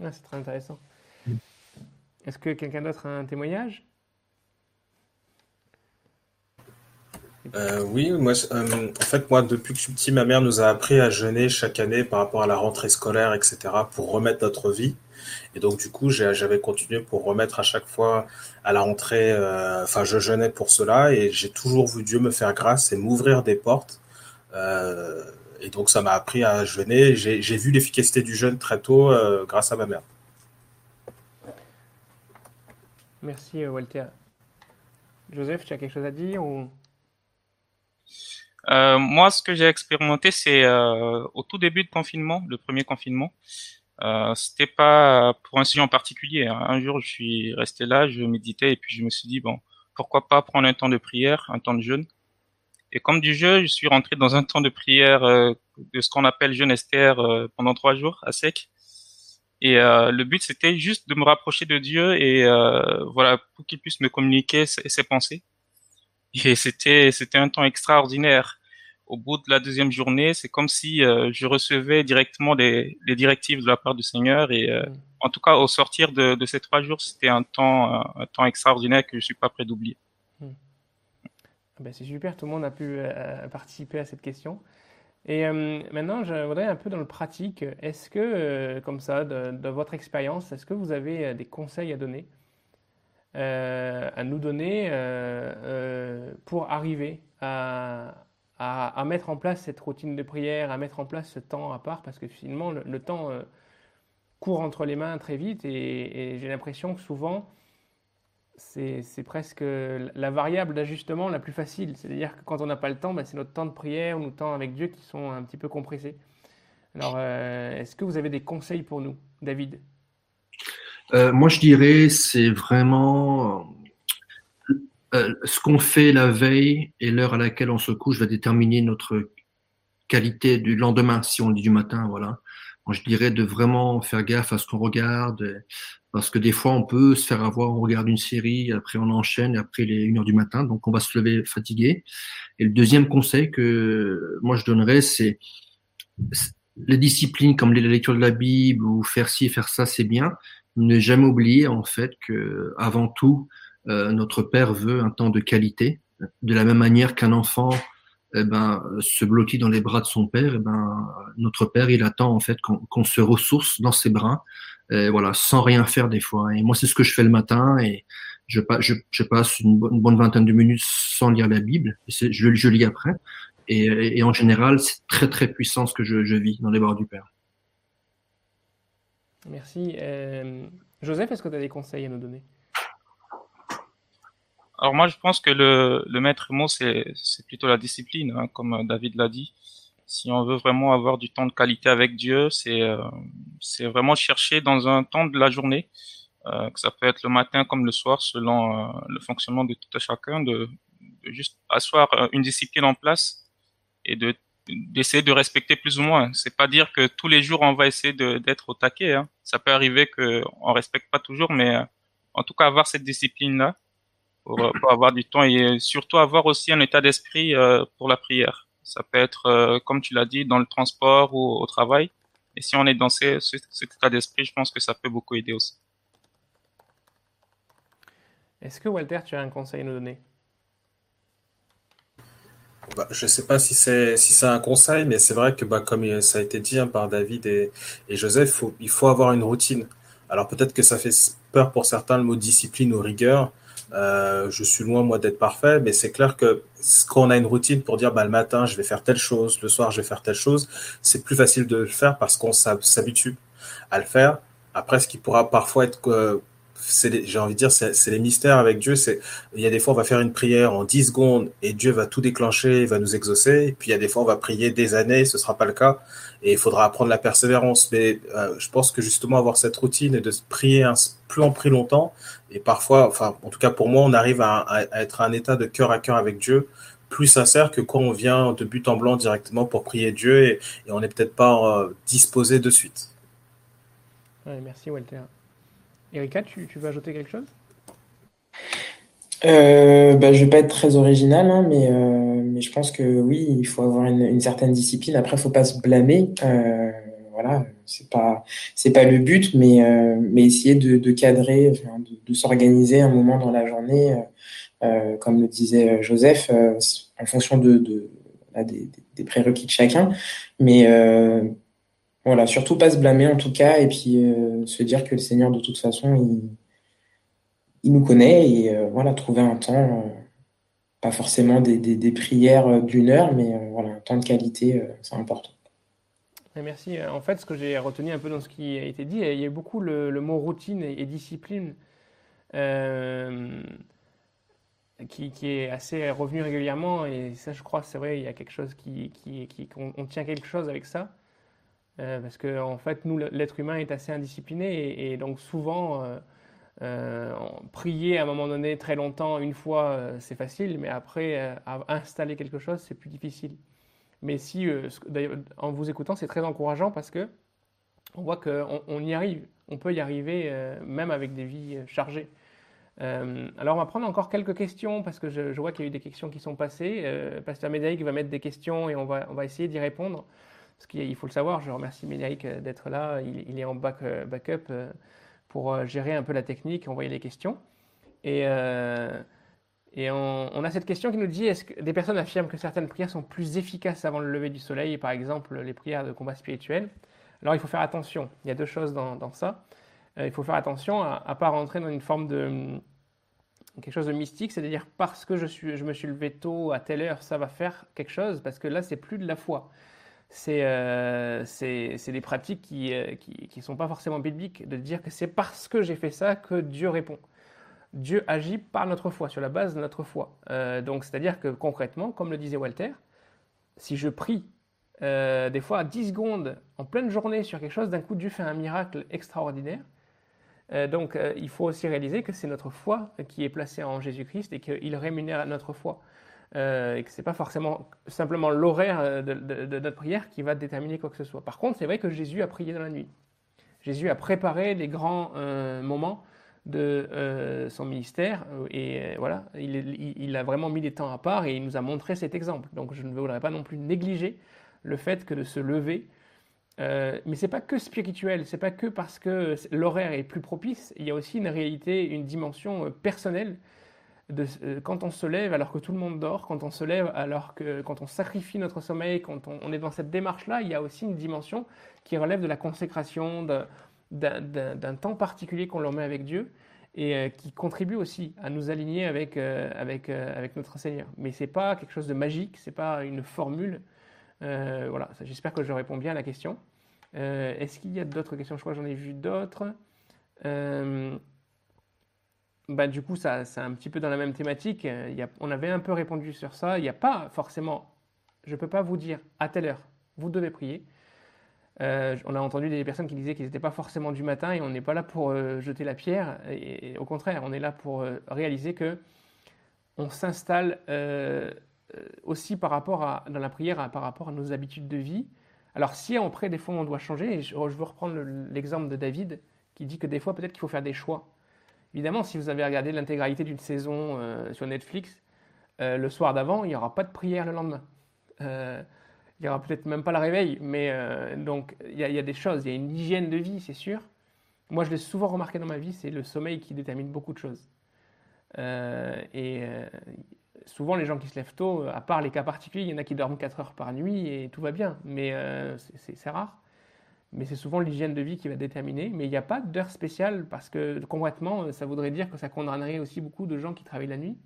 Ah, C'est très intéressant. Mm. Est-ce que quelqu'un d'autre a un témoignage? Euh, oui, moi, euh, en fait, moi, depuis que je suis petit, ma mère nous a appris à jeûner chaque année par rapport à la rentrée scolaire, etc., pour remettre notre vie. Et donc, du coup, j'avais continué pour remettre à chaque fois à la rentrée, euh, enfin, je jeûnais pour cela et j'ai toujours vu Dieu me faire grâce et m'ouvrir des portes. Euh, et donc, ça m'a appris à jeûner. J'ai j'ai vu l'efficacité du jeûne très tôt, euh, grâce à ma mère. Merci euh, Walter. Joseph, tu as quelque chose à dire ou... Euh, moi, ce que j'ai expérimenté, c'est euh, au tout début de confinement, le premier confinement. Euh, c'était pas pour un sujet en particulier. hein. Un jour, je suis resté là, je méditais et puis je me suis dit pourquoi pas prendre un temps de prière, un temps de jeûne. Et comme du jeu, je suis rentré dans un temps de prière euh, de ce qu'on appelle jeûne Esther pendant trois jours à sec. Et le but, c'était juste de me rapprocher de Dieu et voilà pour qu'il puisse me communiquer ses pensées. Et c'était c'était un temps extraordinaire. Au bout de la deuxième journée, c'est comme si euh, je recevais directement les, les directives de la part du Seigneur. Et euh, Mm. en tout cas, au sortir de, de ces trois jours, c'était un temps euh, un temps extraordinaire que je suis pas prêt d'oublier. Ah ben, C'est super, tout le monde a pu euh, participer à cette question. Et euh, maintenant, je voudrais un peu dans le pratique. Est-ce que, euh, comme ça, de, de votre expérience, est-ce que vous avez des conseils à donner, euh, à nous donner euh, euh, pour arriver à, à, à mettre en place cette routine de prière, à mettre en place ce temps à part, parce que finalement, le, le temps court entre les mains très vite et, et j'ai l'impression que souvent, c'est presque la variable d'ajustement la plus facile. C'est-à-dire que quand on n'a pas le temps, ben, c'est notre temps de prière ou notre temps avec Dieu qui sont un petit peu compressés. Alors, euh, est-ce que vous avez des conseils pour nous, David? Euh, moi je dirais c'est vraiment euh, ce qu'on fait la veille et l'heure à laquelle on se couche va déterminer notre qualité du lendemain, si on le dit du matin, voilà. Moi, je dirais de vraiment faire gaffe à ce qu'on regarde, parce que des fois, on peut se faire avoir, on regarde une série, après on enchaîne, et après une heure du matin, donc on va se lever fatigué. Et le deuxième conseil que moi je donnerais, c'est les disciplines comme la lecture de la Bible ou faire ci, faire ça, c'est bien. Ne jamais oublier en fait que avant tout, euh, notre Père veut un temps de qualité, de la même manière qu'un enfant eh ben, se blottit dans les bras de son père, eh ben, notre père, il attend en fait qu'on se ressource dans ses bras, voilà, sans rien faire des fois. Et moi, c'est ce que je fais le matin, et je, je, je passe une bonne, vingtaine de minutes sans lire la Bible, je, je lis après. Et, et en général, c'est très très puissant ce que je, je vis dans les bras du Père. Merci. Euh, Joseph, est-ce que tu as des conseils à nous donner? Alors moi, je pense que le, maître mot, c'est plutôt la discipline, hein, comme euh, David l'a dit. Si on veut vraiment avoir du temps de qualité avec Dieu, c'est euh, vraiment chercher dans un temps de la journée, que ça peut être le matin comme le soir, selon le fonctionnement de tout un chacun, de, de juste asseoir une discipline en place et de d'essayer de respecter plus ou moins. C'est pas dire que tous les jours on va essayer d'être au taquet. Hein. Ça peut arriver que on respecte pas toujours, mais euh, en tout cas avoir cette discipline là pour, euh, pour avoir du temps et surtout avoir aussi un état d'esprit euh, pour la prière. Ça peut être, comme tu l'as dit, dans le transport ou au travail. Et si on est dans ce, cet état d'esprit, je pense que ça peut beaucoup aider aussi. Est-ce que Walter, tu as un conseil à nous donner? Bah, je ne sais pas si c'est si c'est un conseil, mais c'est vrai que bah, comme ça a été dit hein, par David et, et Joseph, il faut avoir une routine. Alors peut-être que ça fait peur pour certains le mot discipline ou rigueur. Euh, je suis loin moi d'être parfait, mais c'est clair que quand on a une routine pour dire bah, le matin je vais faire telle chose, le soir je vais faire telle chose, c'est plus facile de le faire parce qu'on s'habitue à le faire. Après, ce qui pourra parfois être euh, j'ai envie de dire, c'est les mystères avec Dieu. C'est, il y a des fois, on va faire une prière en 10 secondes et Dieu va tout déclencher, il va nous exaucer. Puis, il y a des fois, on va prier des années, ce sera pas le cas. Et il faudra apprendre la persévérance. Mais euh, je pense que justement, avoir cette routine et de prier un, plus en prie longtemps, et parfois, enfin, en tout cas pour moi, on arrive à, être à un état de cœur à cœur avec Dieu plus sincère que quand on vient de but en blanc directement pour prier Dieu et, on n'est peut-être pas euh, disposé de suite. Merci Walter. Erika, tu, veux ajouter quelque chose? Euh, bah, je vais pas être très original, hein, mais, euh, mais je pense que oui, il faut avoir une, certaine discipline. Après, il faut pas se blâmer. Euh, voilà, pas le but, mais euh, essayer de, cadrer, de, s'organiser un moment dans la journée, comme le disait Joseph, en fonction de, des, des, prérequis de chacun. Mais voilà, surtout pas se blâmer en tout cas, et puis euh, se dire que le Seigneur, de toute façon, il, il nous connaît, et euh, voilà, trouver un temps, euh, pas forcément des, des, prières d'une heure, mais voilà, un temps de qualité, c'est important. Merci. En fait, ce que j'ai retenu un peu dans ce qui a été dit, il y a beaucoup le, mot routine et, discipline qui, qui, est assez revenu régulièrement. Et ça, je crois, c'est vrai, il y a quelque chose qui, qui on, tient quelque chose avec ça. Euh, parce que en fait, nous, l'être humain est assez indiscipliné et, donc souvent, euh, euh, prier à un moment donné très longtemps, une fois, c'est facile, mais après, installer quelque chose, c'est plus difficile. Mais si, en vous écoutant, c'est très encourageant parce que on voit qu'on on y arrive, on peut y arriver même avec des vies chargées. alors, on va prendre encore quelques questions parce que je, vois qu'il y a eu des questions qui sont passées. Pasteur Médaïque va mettre des questions et on va, on va essayer d'y répondre. Parce qu'il faut le savoir, je remercie Médéric euh, d'être là. Il, est en euh, backup euh, pour gérer un peu la technique, envoyer les questions. Et, on, a cette question qui nous dit est-ce que des personnes affirment que certaines prières sont plus efficaces avant le lever du soleil, par exemple les prières de combat spirituel? Alors il faut faire attention. Il y a deux choses dans, ça. il faut faire attention à ne pas rentrer dans une forme de quelque chose de mystique, c'est-à-dire parce que je, je me suis levé tôt à telle heure, ça va faire quelque chose, parce que là, c'est plus de la foi c'est euh, des pratiques qui ne euh, sont pas forcément bibliques, de dire que c'est parce que j'ai fait ça que Dieu répond. Dieu agit par notre foi, sur la base de notre foi. Euh, donc, c'est-à-dire que concrètement, comme le disait Walter, si je prie des fois à 10 secondes en pleine journée sur quelque chose, d'un coup Dieu fait un miracle extraordinaire. donc, il faut aussi réaliser que c'est notre foi qui est placée en Jésus-Christ et qu'il rémunère notre foi. Euh, et que ce n'est pas forcément simplement l'horaire euh, de, notre prière qui va déterminer quoi que ce soit. Par contre, c'est vrai que Jésus a prié dans la nuit. Jésus a préparé les grands euh, moments de son ministère et voilà, il, a vraiment mis des temps à part et il nous a montré cet exemple. Donc je ne voudrais pas non plus négliger le fait que de se lever mais mais c'est pas que spirituel, c'est pas que parce que l'horaire est plus propice, il y a aussi une réalité, une dimension personnelle euh, quand on se lève alors que tout le monde dort, quand on se lève alors que quand on sacrifie notre sommeil, quand on, est dans cette démarche-là, il y a aussi une dimension qui relève de la consécration, d'un temps particulier qu'on leur met avec Dieu et euh, qui contribue aussi à nous aligner avec, euh, avec, avec notre Seigneur. Mais ce n'est pas quelque chose de magique, ce n'est pas une formule. voilà, j'espère que je réponds bien à la question. Est-ce qu'il y a d'autres questions? Je crois que j'en ai vu d'autres bah, du coup, ça, c'est un petit peu dans la même thématique. A, on avait un peu répondu sur ça. Il n'y a pas forcément, je ne peux pas vous dire à telle heure, vous devez prier. Euh, on a entendu des personnes qui disaient qu'ils n'étaient pas forcément du matin et on n'est pas là pour euh, jeter la pierre. Et, au contraire, on est là pour euh, réaliser que on s'installe aussi par rapport à, dans la prière par rapport à nos habitudes de vie. Alors si après des fois on doit changer, et je veux reprendre l'exemple de David qui dit que des fois peut-être qu'il faut faire des choix. Évidemment, si vous avez regardé l'intégralité d'une saison euh, sur Netflix, euh, le soir d'avant, il n'y aura pas de prière le lendemain. Euh, il n'y aura peut-être même pas le réveil, mais donc il y, y, a des choses, il y a une hygiène de vie, c'est sûr. Moi, je l'ai souvent remarqué dans ma vie, c'est le sommeil qui détermine beaucoup de choses. Et souvent, les gens qui se lèvent tôt, à part les cas particuliers, il y en a qui dorment 4 heures par nuit et tout va bien, mais c'est rare. Mais c'est souvent l'hygiène de vie qui va déterminer. Mais il n'y a pas d'heure spéciale parce que concrètement, ça voudrait dire que ça condamnerait aussi beaucoup de gens qui travaillent la nuit.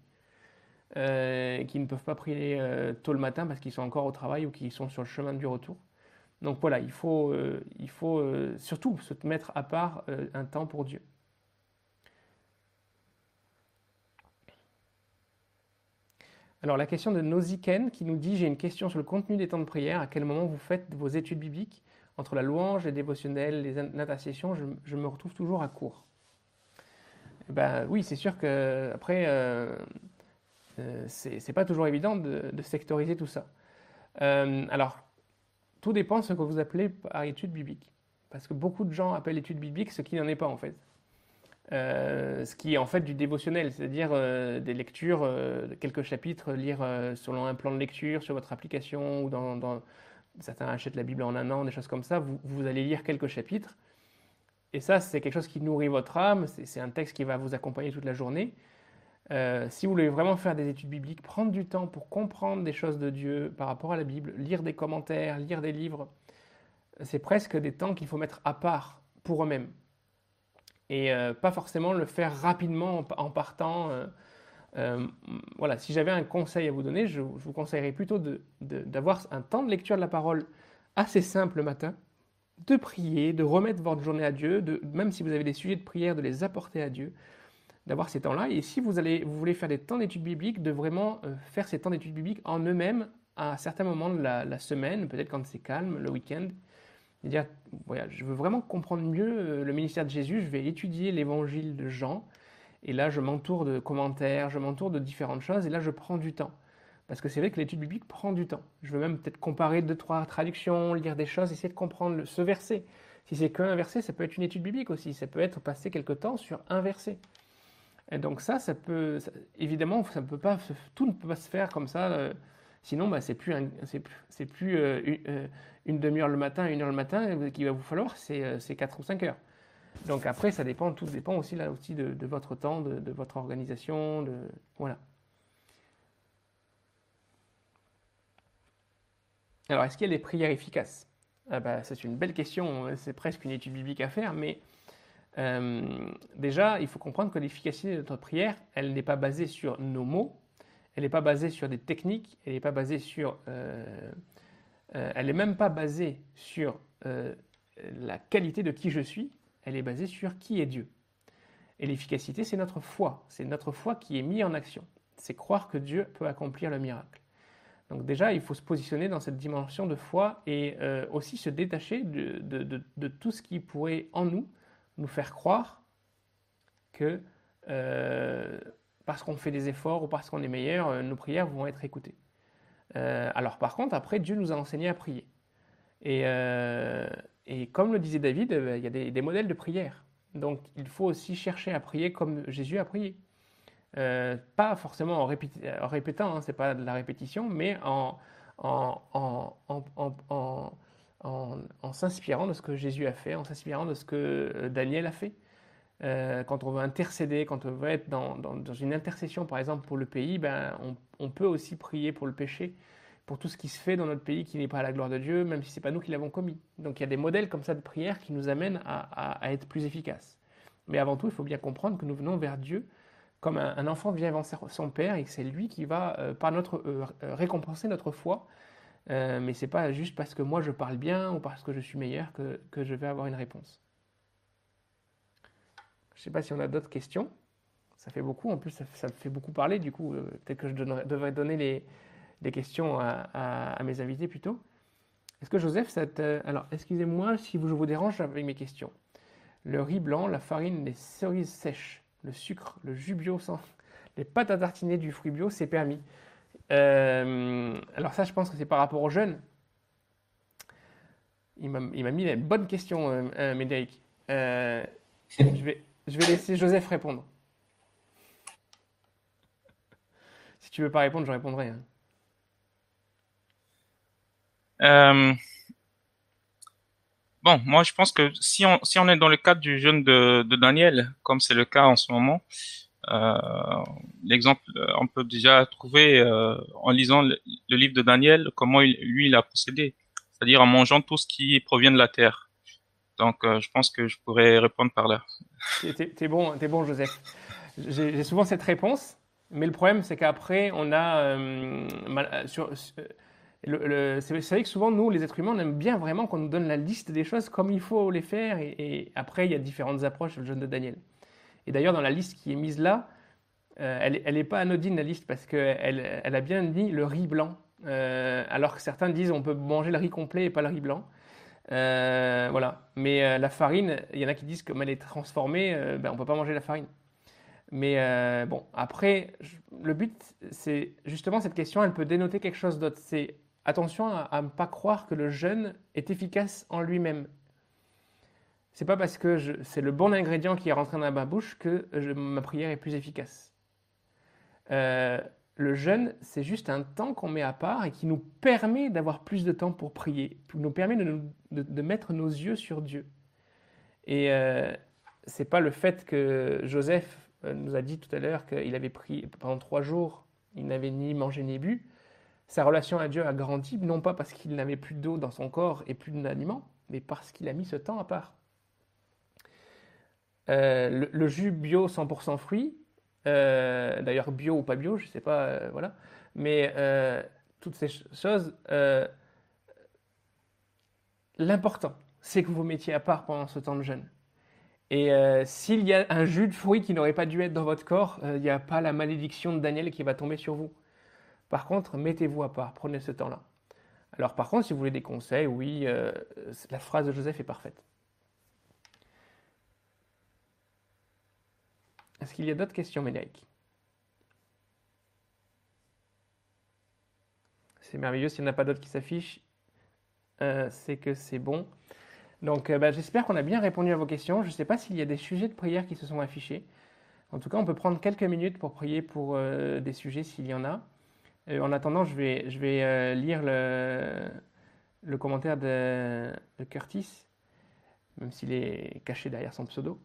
Euh, qui ne peuvent pas prier euh, tôt le matin parce qu'ils sont encore au travail ou qu'ils sont sur le chemin du retour. Donc voilà, il faut, euh, il faut surtout se mettre à part un temps pour Dieu. Alors la question de Noziken qui nous dit j'ai une question sur le contenu des temps de prière. À quel moment vous faites vos études bibliques? Entre la louange, les dévotionnels, les intercessions je, me retrouve toujours à court. Eh ben oui, c'est sûr que après euh, euh, c'est pas toujours évident de, sectoriser tout ça. Euh, alors tout dépend de ce que vous appelez par étude biblique, parce que beaucoup de gens appellent étude biblique ce qui n'en est pas en fait. Euh, ce qui est en fait du dévotionnel, c'est-à-dire des lectures, quelques chapitres, lire selon un plan de lecture sur votre application ou dans, certains achètent la Bible en un an, des choses comme ça. Vous, vous allez lire quelques chapitres et ça c'est quelque chose qui nourrit votre âme. C'est un texte qui va vous accompagner toute la journée. Euh, si vous voulez vraiment faire des études bibliques, prendre du temps pour comprendre des choses de Dieu par rapport à la Bible, lire des commentaires, lire des livres, c'est presque des temps qu'il faut mettre à part pour eux-mêmes et euh, pas forcément le faire rapidement en, partant. Euh, euh, voilà, si j'avais un conseil à vous donner, je, vous conseillerais plutôt d'avoir un temps de lecture de la parole assez simple le matin, de prier, de remettre votre journée à Dieu, même si vous avez des sujets de prière, de les apporter à Dieu, d'avoir ces temps-là. Et si vous, allez, vous voulez faire des temps d'études bibliques, de vraiment euh, faire ces temps d'études bibliques en eux-mêmes à certains moments de la, la semaine, peut-être quand c'est calme, le week-end, et dire, voilà, je veux vraiment comprendre mieux euh, le ministère de Jésus, je vais étudier l'évangile de Jean, et là je m'entoure de commentaires, je m'entoure de différentes choses, et là je prends du temps. Parce que c'est vrai que l'étude biblique prend du temps. Je veux même peut-être comparer deux, trois traductions, lire des choses, essayer de comprendre ce verset. Si c'est qu'un verset, ça peut être une étude biblique aussi. Ça peut être passer quelque temps sur un verset. Et donc ça, ça peut, ça, évidemment, peut pas, tout ne peut pas se faire comme ça. Euh, Sinon, bah, c'est plus, euh, une, euh, une demi-heure le matin, une heure le matin qu'il va vous falloir, c'est euh, 4 ou 5 heures. Donc après, ça dépend, tout dépend aussi là aussi de, votre temps, de, votre organisation, de voilà. Alors, est-ce qu'il y a des prières efficaces? Ah bah, C'est une belle question, c'est presque une étude biblique à faire, mais euh, déjà, il faut comprendre que l'efficacité de notre prière, elle n'est pas basée sur nos mots, elle n'est pas basée sur des techniques, elle n'est pas basée sur... Euh, euh, elle n'est même pas basée sur la qualité de qui je suis, elle est basée sur qui est Dieu. Et l'efficacité, c'est notre foi. C'est notre foi qui est mise en action. C'est croire que Dieu peut accomplir le miracle. Donc déjà, il faut se positionner dans cette dimension de foi et euh, aussi se détacher de, tout ce qui pourrait en nous nous faire croire que euh, parce qu'on fait des efforts ou parce qu'on est meilleur, euh, nos prières vont être écoutées. Alors par contre, après, Dieu nous a enseigné à prier. Et comme le disait David, euh, il y a des, modèles de prière. Donc il faut aussi chercher à prier comme Jésus a prié. Euh, pas forcément en, répétant, hein, c'est pas de la répétition, mais en, s'inspirant de ce que Jésus a fait, en s'inspirant de ce que Daniel a fait. Euh, quand on veut intercéder, quand on veut être dans, une intercession, par exemple, pour le pays, ben, on, peut aussi prier pour le péché, pour tout ce qui se fait dans notre pays qui n'est pas à la gloire de Dieu, même si c'est pas nous qui l'avons commis. Donc il y a des modèles comme ça de prière qui nous amènent à, être plus efficaces. Mais avant tout, il faut bien comprendre que nous venons vers Dieu comme un, enfant vient vers son père et que c'est lui qui va, euh, par notre, euh, récompenser notre foi. Euh, mais c'est pas juste parce que moi je parle bien ou parce que je suis meilleur que, je vais avoir une réponse. Je ne sais pas si on a d'autres questions. Ça fait beaucoup, en plus ça, ça fait beaucoup parler, du coup euh, peut-être que je devrais donner les, les questions à, mes invités plutôt. Est-ce que Joseph, ça te... alors excusez-moi si je vous dérange avec mes questions. Le riz blanc, la farine, les cerises sèches, le sucre, le jus bio sans... les pâtes à tartiner du fruit bio, c'est permis. Euh, alors ça, je pense que c'est par rapport aux jeunes. Il m'a mis une bonne question, euh, euh Médéric. Euh, je vais, je vais laisser Joseph répondre. Si tu veux pas répondre, je répondrai. Hein. Euh, bon, moi je pense que si on, si on est dans le cadre du jeûne de, Daniel, comme c'est le cas en ce moment, euh, l'exemple, euh, on peut déjà trouver en lisant le, livre de Daniel comment lui il a procédé, c'est-à-dire en mangeant tout ce qui provient de la terre. Donc, je pense que je pourrais répondre par là. T'es bon, es bon, Joseph. J'ai souvent cette réponse, mais le problème, c'est qu'après, on a sur, c'est vrai que souvent, nous, les êtres humains, on aime bien vraiment qu'on nous donne la liste des choses comme il faut les faire. Et, après, il y a différentes approches le jeûne de Daniel. Et d'ailleurs, dans la liste qui est mise là, euh, elle n'est pas anodine, la liste, parce qu'elle elle a bien dit le riz blanc. Euh, alors que certains disent on peut manger le riz complet et pas le riz blanc. Euh, voilà. Mais la farine, il y en a qui disent que comme elle est transformée, ben, on ne peut pas manger la farine. Mais bon, après, le but, c'est justement cette question, elle peut dénoter quelque chose d'autre. C'est attention à ne pas croire que le jeûne est efficace en lui-même c'est pas parce que c'est le bon ingrédient qui est rentré dans ma bouche que ma prière est plus efficace. Euh, le jeûne, c'est juste un temps qu'on met à part et qui nous permet d'avoir plus de temps pour prier, qui nous permet de, mettre nos yeux sur Dieu. Et euh, c'est pas le fait que Joseph euh, nous a dit tout à l'heure qu'il avait pris pendant trois jours, il n'avait ni mangé ni bu. Sa relation à Dieu a grandi, non pas parce qu'il n'avait plus d'eau dans son corps et plus d'aliments, mais parce qu'il a mis ce temps à part. Euh, le, jus bio 100% fruits, euh, d'ailleurs bio ou pas bio, je ne sais pas, euh, voilà. Mais toutes ces choses, l'important, c'est que vous vous mettiez à part pendant ce temps de jeûne. Et s'il y a un jus de fruits qui n'aurait pas dû être dans votre corps, il n'y a pas la malédiction de Daniel qui va tomber sur vous. Par contre, mettez-vous à part, prenez ce temps-là. Alors par contre, si vous voulez des conseils, oui, la phrase de Joseph est parfaite. Est-ce qu'il y a d'autres questions, Médéric? C'est merveilleux. S'il n'y en a pas d'autres qui s'affichent, euh, c'est que c'est bon. Donc, euh, bah, j'espère qu'on a bien répondu à vos questions. Je ne sais pas s'il y a des sujets de prière qui se sont affichés. En tout cas, on peut prendre quelques minutes pour prier pour euh, des sujets s'il y en a. en attendant, je vais, vais lire le, commentaire de, Curtis, même s'il est caché derrière son pseudo.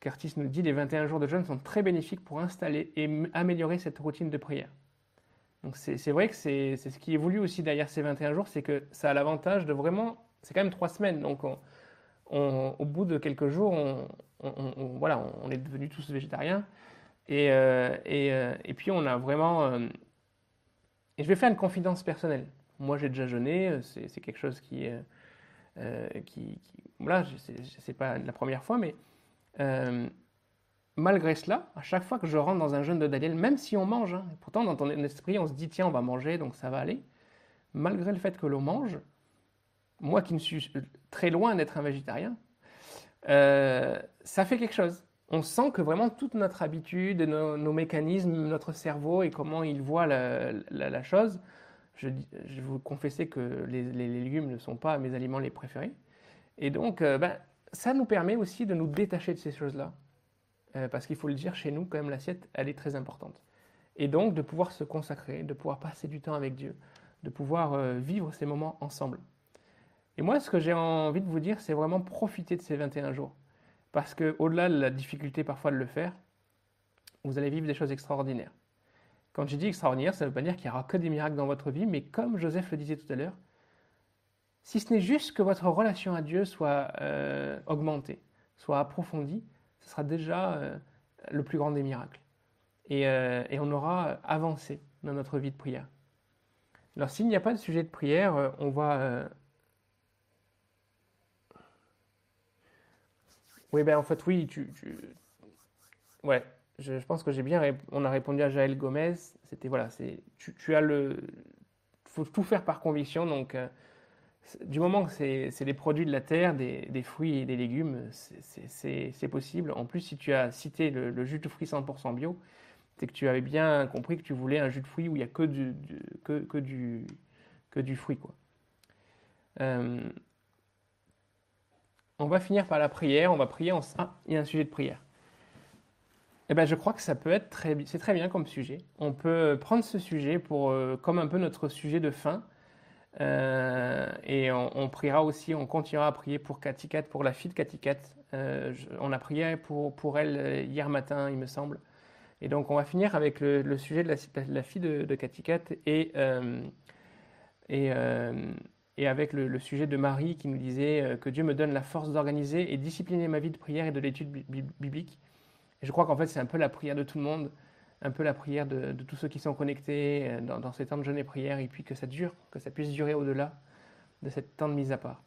Curtis nous dit les 21 jours de jeûne sont très bénéfiques pour installer et améliorer cette routine de prière. Donc c'est vrai que c'est ce qui voulu aussi derrière ces 21 jours, c'est que ça a l'avantage de vraiment, c'est quand même trois semaines, donc au bout de quelques jours, on, voilà, on est devenus tous végétariens. Euh, euh, et, puis on a vraiment... Euh, et je vais faire une confidence personnelle. Moi j'ai déjà jeûné, c'est quelque chose qui... qui, qui voilà, c'est pas la première fois, mais euh, malgré cela, à chaque fois que je rentre dans un jeûne de Daniel, même si on mange, hein, pourtant dans ton esprit on se dit tiens on va manger donc ça va aller, malgré le fait que l'on mange, moi qui me suis très loin d'être un végétarien, euh, ça fait quelque chose. On sent que vraiment toute notre habitude, nos, mécanismes, notre cerveau et comment il voit la, chose, je, je, vous confesser que les, légumes ne sont pas mes aliments les préférés. Et donc, euh, ben, ça nous permet aussi de nous détacher de ces choses-là. Euh, parce qu'il faut le dire, chez nous, quand même, l'assiette, elle est très importante. Et donc, de pouvoir se consacrer, de pouvoir passer du temps avec Dieu, de pouvoir euh, vivre ces moments ensemble. Et moi, ce que j'ai envie de vous dire, c'est vraiment profiter de ces 21 jours. Parce qu'au-delà de la difficulté parfois de le faire, vous allez vivre des choses extraordinaires. Quand je dis extraordinaire, ça ne veut pas dire qu'il n'y aura que des miracles dans votre vie, mais comme Joseph le disait tout à l'heure, si ce n'est juste que votre relation à Dieu soit euh, augmentée, soit approfondie, ce sera déjà euh, le plus grand des miracles. Euh, et, on aura avancé dans notre vie de prière. Alors s'il n'y a pas de sujet de prière, on va... Oui, ben en fait, oui, tu... Ouais, je, pense que j'ai bien... On a répondu à Jaël Gomez. C'était, voilà, c'est... Tu, tu, as le... Faut tout faire par conviction, donc du moment que c'est des produits de la terre, des, fruits et des légumes, c'est possible. En plus, si tu as cité le, jus de fruits 100% bio, c'est que tu avais bien compris que tu voulais un jus de fruits où il n'y a que du, que, du, que du fruit. Quoi. Euh, on va finir par la prière. On va prier en. Ah, il y a un sujet de prière. Eh ben, je crois que ça peut être très, c'est très bien comme sujet. On peut prendre ce sujet pour, euh, comme un peu notre sujet de fin et on, priera aussi, on continuera à prier pour Katikat, pour la fille de Katikat. on a prié pour, pour elle hier matin, il me semble. Et donc, on va finir avec le, sujet de la, fille de, de Katikat et, et, et avec le, sujet de Marie qui nous disait que Dieu me donne la force d'organiser et discipliner ma vie de prière et de l'étude biblique. Je crois qu'en fait, c'est un peu la prière de tout le monde un peu la prière de, tous ceux qui sont connectés euh, dans, ces temps de jeûne et prière, et puis que ça dure, que ça puisse durer au-delà de cette temps de mise à part.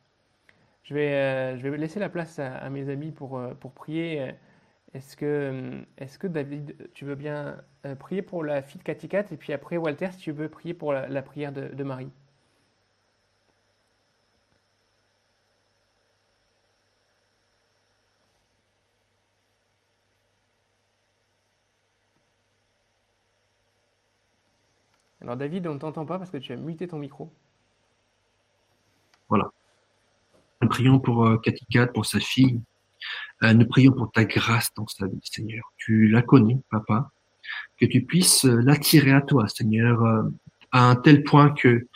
Je vais, euh, je vais laisser la place à, mes amis pour, euh, pour prier. Est-ce que, est que David, tu veux bien prier pour la fille de Katikat, et puis après Walter, si tu veux prier pour la, prière de Marie? Alors David, on ne t'entend pas parce que tu as muté ton micro. Voilà. Nous prions pour euh, pour sa fille. Euh, nous prions pour ta grâce dans sa vie, Seigneur. Tu la connais, Papa. Que tu puisses euh, l'attirer à toi, Seigneur, euh, à un tel point que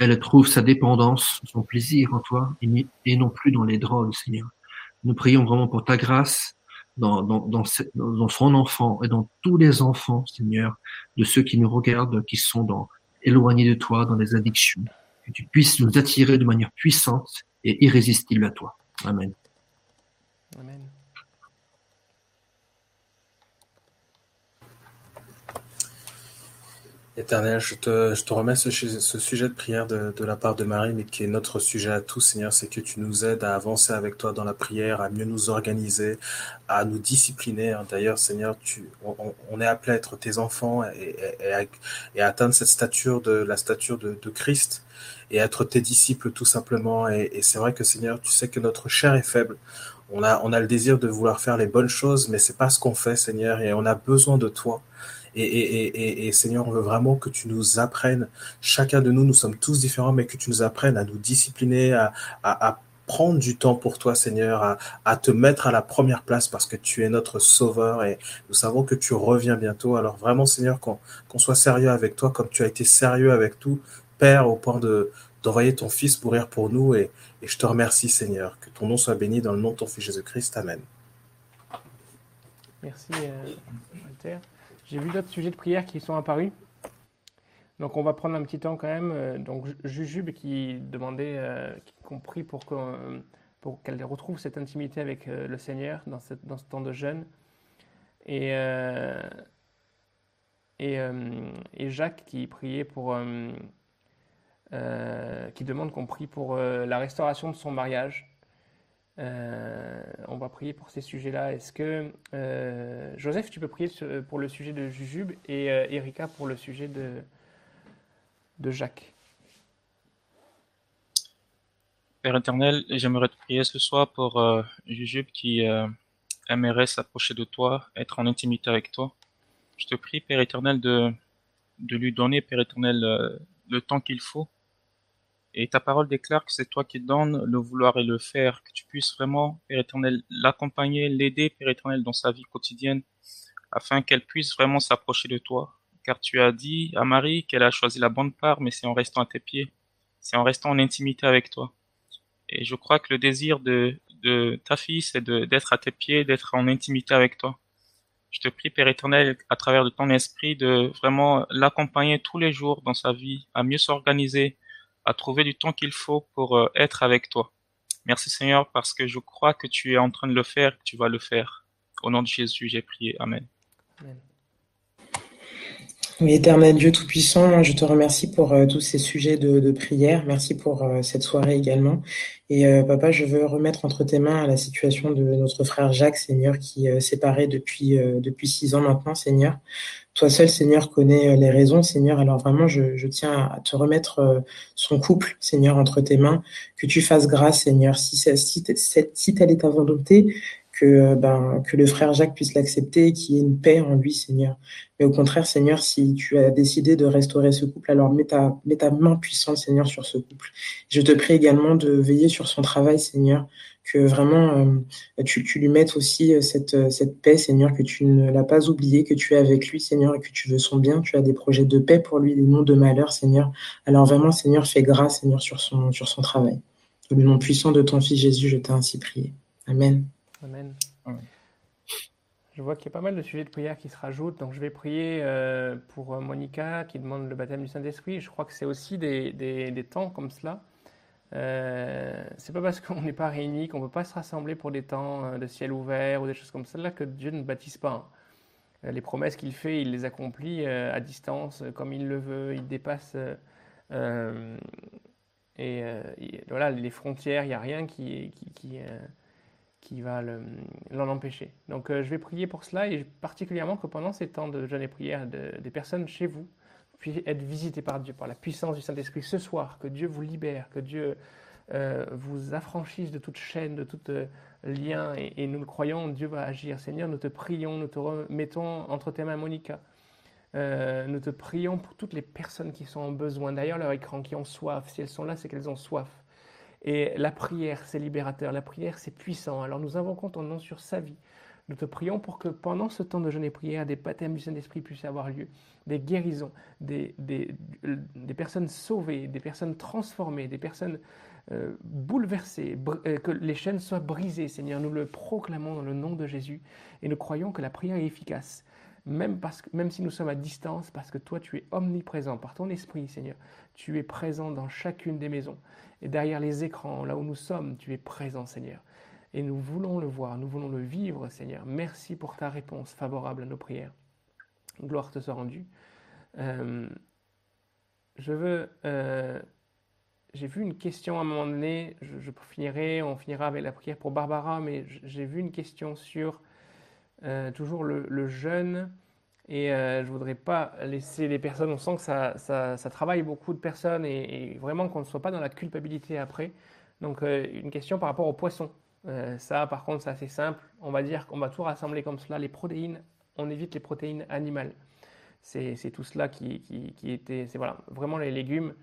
elle trouve sa dépendance, son plaisir en toi, et non plus dans les drogues, Seigneur. Nous prions vraiment pour ta grâce, dans, son enfant et dans tous les enfants, Seigneur, de ceux qui nous regardent, qui sont éloignés de toi, dans des addictions. Que tu puisses nous attirer de manière puissante et irrésistible à toi. Amen. Amen. Éternel, je te, remets ce, sujet de prière de, la part de Marie, mais qui est notre sujet à tous, Seigneur, c'est que tu nous aides à avancer avec toi dans la prière, à mieux nous organiser, à nous discipliner. Hein. D'ailleurs, Seigneur, tu, on, on, est appelé à être tes enfants et, et, et, à, atteindre cette stature de la stature de, Christ et être tes disciples tout simplement. Et, c'est vrai que Seigneur, tu sais que notre chair est faible. On a, on a le désir de vouloir faire les bonnes choses, mais c'est pas ce qu'on fait, Seigneur, et on a besoin de toi. Et, et, et, et, Seigneur, on veut vraiment que tu nous apprennes, chacun de nous, nous sommes tous différents, mais que tu nous apprennes à nous discipliner, à, à, prendre du temps pour toi, Seigneur, à, à, te mettre à la première place parce que tu es notre sauveur et nous savons que tu reviens bientôt. Alors vraiment, Seigneur, qu'on soit sérieux avec toi comme tu as été sérieux avec tout, Père, au point de d'envoyer ton Fils mourir pour nous. Et, et je te remercie, Seigneur. Que ton nom soit béni dans le nom de ton Fils Jésus-Christ. Amen. Merci, euh, Walter. J'ai vu d'autres sujets de prière qui sont apparus. Donc on va prendre un petit temps quand même. Euh, donc Jujube qui demandait, euh, qu'on prie pour qu'elle retrouve cette intimité avec euh, le Seigneur dans, ce temps de jeûne. Et, et, et, Jacques qui priait pour, qui demande qu'on prie pour la restauration de son mariage. Euh, on va prier pour ces sujets-là. Est-ce que euh, Joseph, tu peux prier pour le sujet de Jujube et euh, Erika pour le sujet de, de Jacques? Père éternel, j'aimerais te prier ce soir pour Jujube qui aimerait s'approcher de toi, être en intimité avec toi. Je te prie, Père éternel, de, de lui donner, Père éternel, le temps qu'il faut et ta parole déclare que c'est toi qui donnes le vouloir et le faire, que tu puisses vraiment, Père éternel, l'accompagner, l'aider, Père éternel, dans sa vie quotidienne, afin qu'elle puisse vraiment s'approcher de toi. Car tu as dit à Marie qu'elle a choisi la bonne part, mais c'est en restant à tes pieds, c'est en restant en intimité avec toi. Et je crois que le désir de, de ta fille, c'est d'être à tes pieds, d'être en intimité avec toi. Je te prie, Père éternel, à travers de ton esprit, de vraiment l'accompagner tous les jours dans sa vie, à mieux s'organiser, à trouver du temps qu'il faut pour euh, être avec toi. Merci Seigneur parce que je crois que tu es en train de le faire, que tu vas le faire. Au nom de Jésus, j'ai prié. Amen. Amen. Oui, éternel Dieu Tout-Puissant, je te remercie pour euh, tous ces sujets de, prière. Merci pour euh, cette soirée également. Et papa, je veux remettre entre tes mains la situation de notre frère Jacques, Seigneur, qui est séparé depuis, depuis six ans maintenant, Seigneur. Toi seul, Seigneur, connais euh, les raisons, Seigneur. Alors vraiment, je, tiens à te remettre euh, son couple, Seigneur, entre tes mains. Que tu fasses grâce, Seigneur. Si, si, si telle est ta que, euh, ben, que le frère Jacques puisse l'accepter qu'il y ait une paix en lui, Seigneur. Mais au contraire, Seigneur, si tu as décidé de restaurer ce couple, alors mets ta, main puissante, Seigneur, sur ce couple. Je te prie également de veiller sur son travail, Seigneur, que vraiment tu, tu, lui mettes aussi cette, cette paix, Seigneur, que tu ne l'as pas oublié, que tu es avec lui, Seigneur, et que tu veux son bien. Tu as des projets de paix pour lui, des noms de malheur, Seigneur. Alors vraiment, Seigneur, fais grâce, Seigneur, sur sur son travail. Au nom puissant de ton Fils Jésus, je t'ai ainsi prié. Amen. Amen. Je vois qu'il y a pas mal de sujets de prière qui se rajoutent. Donc, je vais prier euh, pour euh, Monica qui demande le baptême du Saint-Esprit. Je crois que c'est aussi des, des, temps comme cela. Euh, c'est pas parce qu'on n'est pas réunis, qu'on ne peut pas se rassembler pour des temps euh, de ciel ouvert ou des choses comme ça que Dieu ne baptise pas. Les promesses qu'il fait, il les accomplit à distance, comme il le veut. Il dépasse et, voilà les frontières. Il n'y a rien qui, qui, qui qui va l'en empêcher. Donc euh, je vais prier pour cela et particulièrement que pendant ces temps de jeûne et prière, des personnes chez vous puissent être visitées par Dieu, par la puissance du Saint-Esprit ce soir, que Dieu vous libère, que Dieu euh, vous affranchisse de toute chaîne, de tout euh, lien, et, nous le croyons, Dieu va agir. Seigneur, nous te prions, nous te remettons entre tes mains, Monica. nous te prions pour toutes les personnes qui sont en besoin, d'ailleurs leur écran, qui ont soif. Si elles sont là, c'est qu'elles ont soif. Et la prière, c'est libérateur, la prière, c'est puissant. Alors nous invoquons ton nom sur sa vie. Nous te prions pour que pendant ce temps de jeûne et prière, des baptêmes du Saint-Esprit puissent avoir lieu, des guérisons, des, des, des, personnes sauvées, des personnes transformées, des personnes euh, bouleversées, euh, que les chaînes soient brisées, Seigneur. Nous le proclamons dans le nom de Jésus et nous croyons que la prière est efficace même, parce que, même si nous sommes à distance, parce que toi, tu es omniprésent par ton esprit, Seigneur. Tu es présent dans chacune des maisons. Et derrière les écrans, là où nous sommes, tu es présent, Seigneur. Et nous voulons le voir, nous voulons le vivre, Seigneur. Merci pour ta réponse favorable à nos prières. Gloire te soit rendue. Euh, je veux. Euh, j'ai vu une question à un moment donné. Je, finirai, on finira avec la prière pour Barbara, mais j'ai vu une question sur euh, toujours le, jeûne. Et euh, je voudrais pas laisser les personnes, on sent que ça, ça, travaille beaucoup de personnes et, vraiment qu'on ne soit pas dans la culpabilité après. Donc euh, une question par rapport aux poissons. ça par contre c'est assez simple. On va dire qu'on va tout rassembler comme cela. Les protéines, on évite les protéines animales. C'est tout cela qui, qui, qui était, c'est voilà, vraiment les légumes.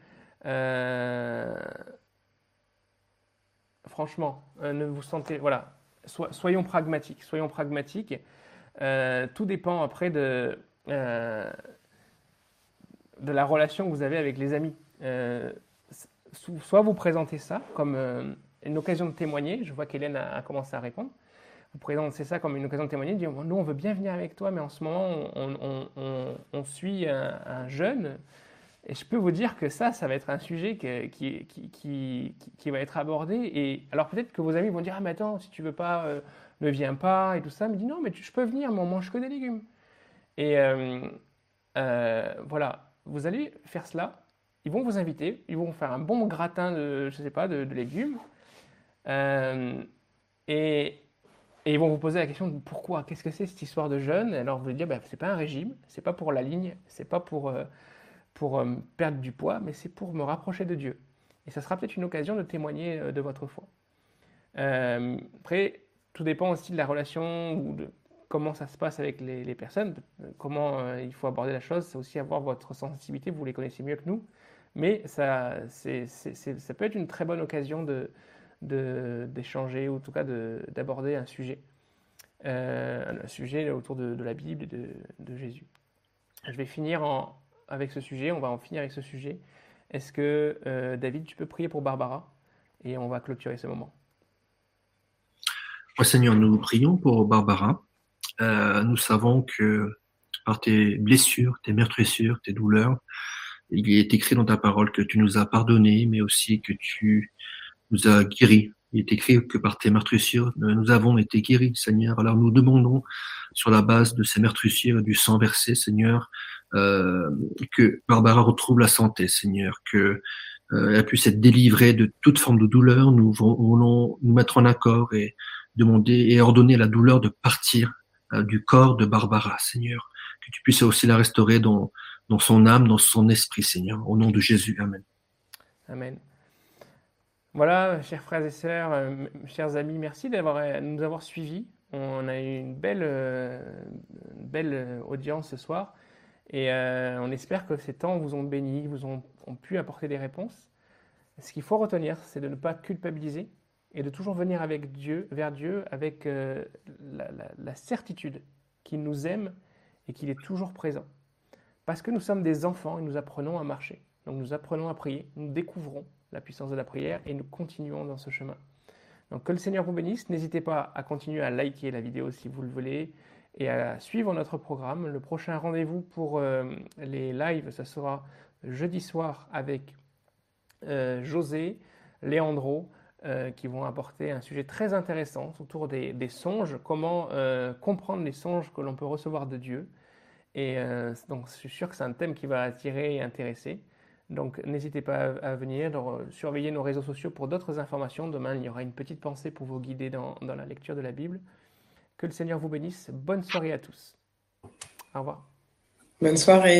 franchement, ne vous sentez, voilà, soyons pragmatiques. Soyons pragmatiques. Euh, tout dépend après de, euh, de la relation que vous avez avec les amis. Euh, soit vous présentez ça comme une occasion de témoigner. Je vois qu'Hélène a, commencé à répondre. Vous présentez ça comme une occasion de témoigner. Dire, nous, on veut bien venir avec toi, mais en ce moment, on, suit un jeune et je peux vous dire que ça, ça va être un sujet qui, va être abordé. Et alors peut-être que vos amis vont dire Ah, mais attends, si tu veux pas, euh, ne viens pas et tout ça. Mais dis non, mais je peux venir, mais on mange que des légumes. Et euh, euh, voilà, vous allez faire cela. Ils vont vous inviter, ils vont faire un bon gratin de, je sais pas, de, légumes. et, ils vont vous poser la question de pourquoi, qu'est-ce que c'est cette histoire de jeûne Alors vous allez dire, bah, c'est pas un régime, c'est pas pour la ligne, c'est pas pour pour euh, perdre du poids, mais c'est pour me rapprocher de Dieu. Et ça sera peut-être une occasion de témoigner euh, de votre foi. Euh, après, tout dépend aussi de la relation ou de comment ça se passe avec les, personnes, comment il faut aborder la chose. C'est aussi avoir votre sensibilité, vous les connaissez mieux que nous. Mais ça, ça peut être une très bonne occasion d'échanger de, ou en tout cas d'aborder un sujet. un sujet autour de, la Bible et de, de Jésus. Je vais finir en, avec ce sujet, on va en finir avec ce sujet. Est-ce que, euh, David, tu peux prier pour Barbara Et on va clôturer ce moment? Oh, Seigneur, nous prions pour Barbara. Euh, nous savons que par tes blessures, tes meurtrissures, tes douleurs, il est écrit dans ta parole que tu nous as pardonné, mais aussi que tu nous as guéris. Il est écrit que par tes meurtrissures, nous avons été guéris, Seigneur. Alors nous demandons, sur la base de ces meurtrissures et du sang versé, Seigneur, euh, que Barbara retrouve la santé, Seigneur, que euh, elle puisse être délivrée de toute forme de douleur. Nous voulons nous mettre en accord et demander et ordonner la douleur de partir euh, du corps de Barbara, Seigneur, que tu puisses aussi la restaurer dans, dans son âme, dans son esprit, Seigneur, au nom de Jésus. Amen. Amen. Voilà, chers frères et sœurs, chers amis, merci d'avoir nous avoir suivis. On a eu une belle, une belle audience ce soir. Et euh, on espère que ces temps vous ont béni, vous ont, pu apporter des réponses. Ce qu'il faut retenir, c'est de ne pas culpabiliser et de toujours venir avec Dieu, vers Dieu avec euh, la, la certitude qu'il nous aime et qu'il est toujours présent. Parce que nous sommes des enfants et nous apprenons à marcher. Donc nous apprenons à prier, nous découvrons la puissance de la prière et nous continuons dans ce chemin. Donc que le Seigneur vous bénisse. N'hésitez pas à continuer à liker la vidéo si vous le voulez et à suivre notre programme. Le prochain rendez-vous pour euh, les lives, ce sera jeudi soir avec euh, José, Léandro, euh, qui vont apporter un sujet très intéressant autour des, songes, comment comprendre les songes que l'on peut recevoir de Dieu. Et donc je suis sûr que c'est un thème qui va attirer et intéresser. Donc n'hésitez pas à, venir, surveiller nos réseaux sociaux pour d'autres informations. Demain, il y aura une petite pensée pour vous guider dans la lecture de la Bible. Que le Seigneur vous bénisse. Bonne soirée à tous. Au revoir. Bonne soirée.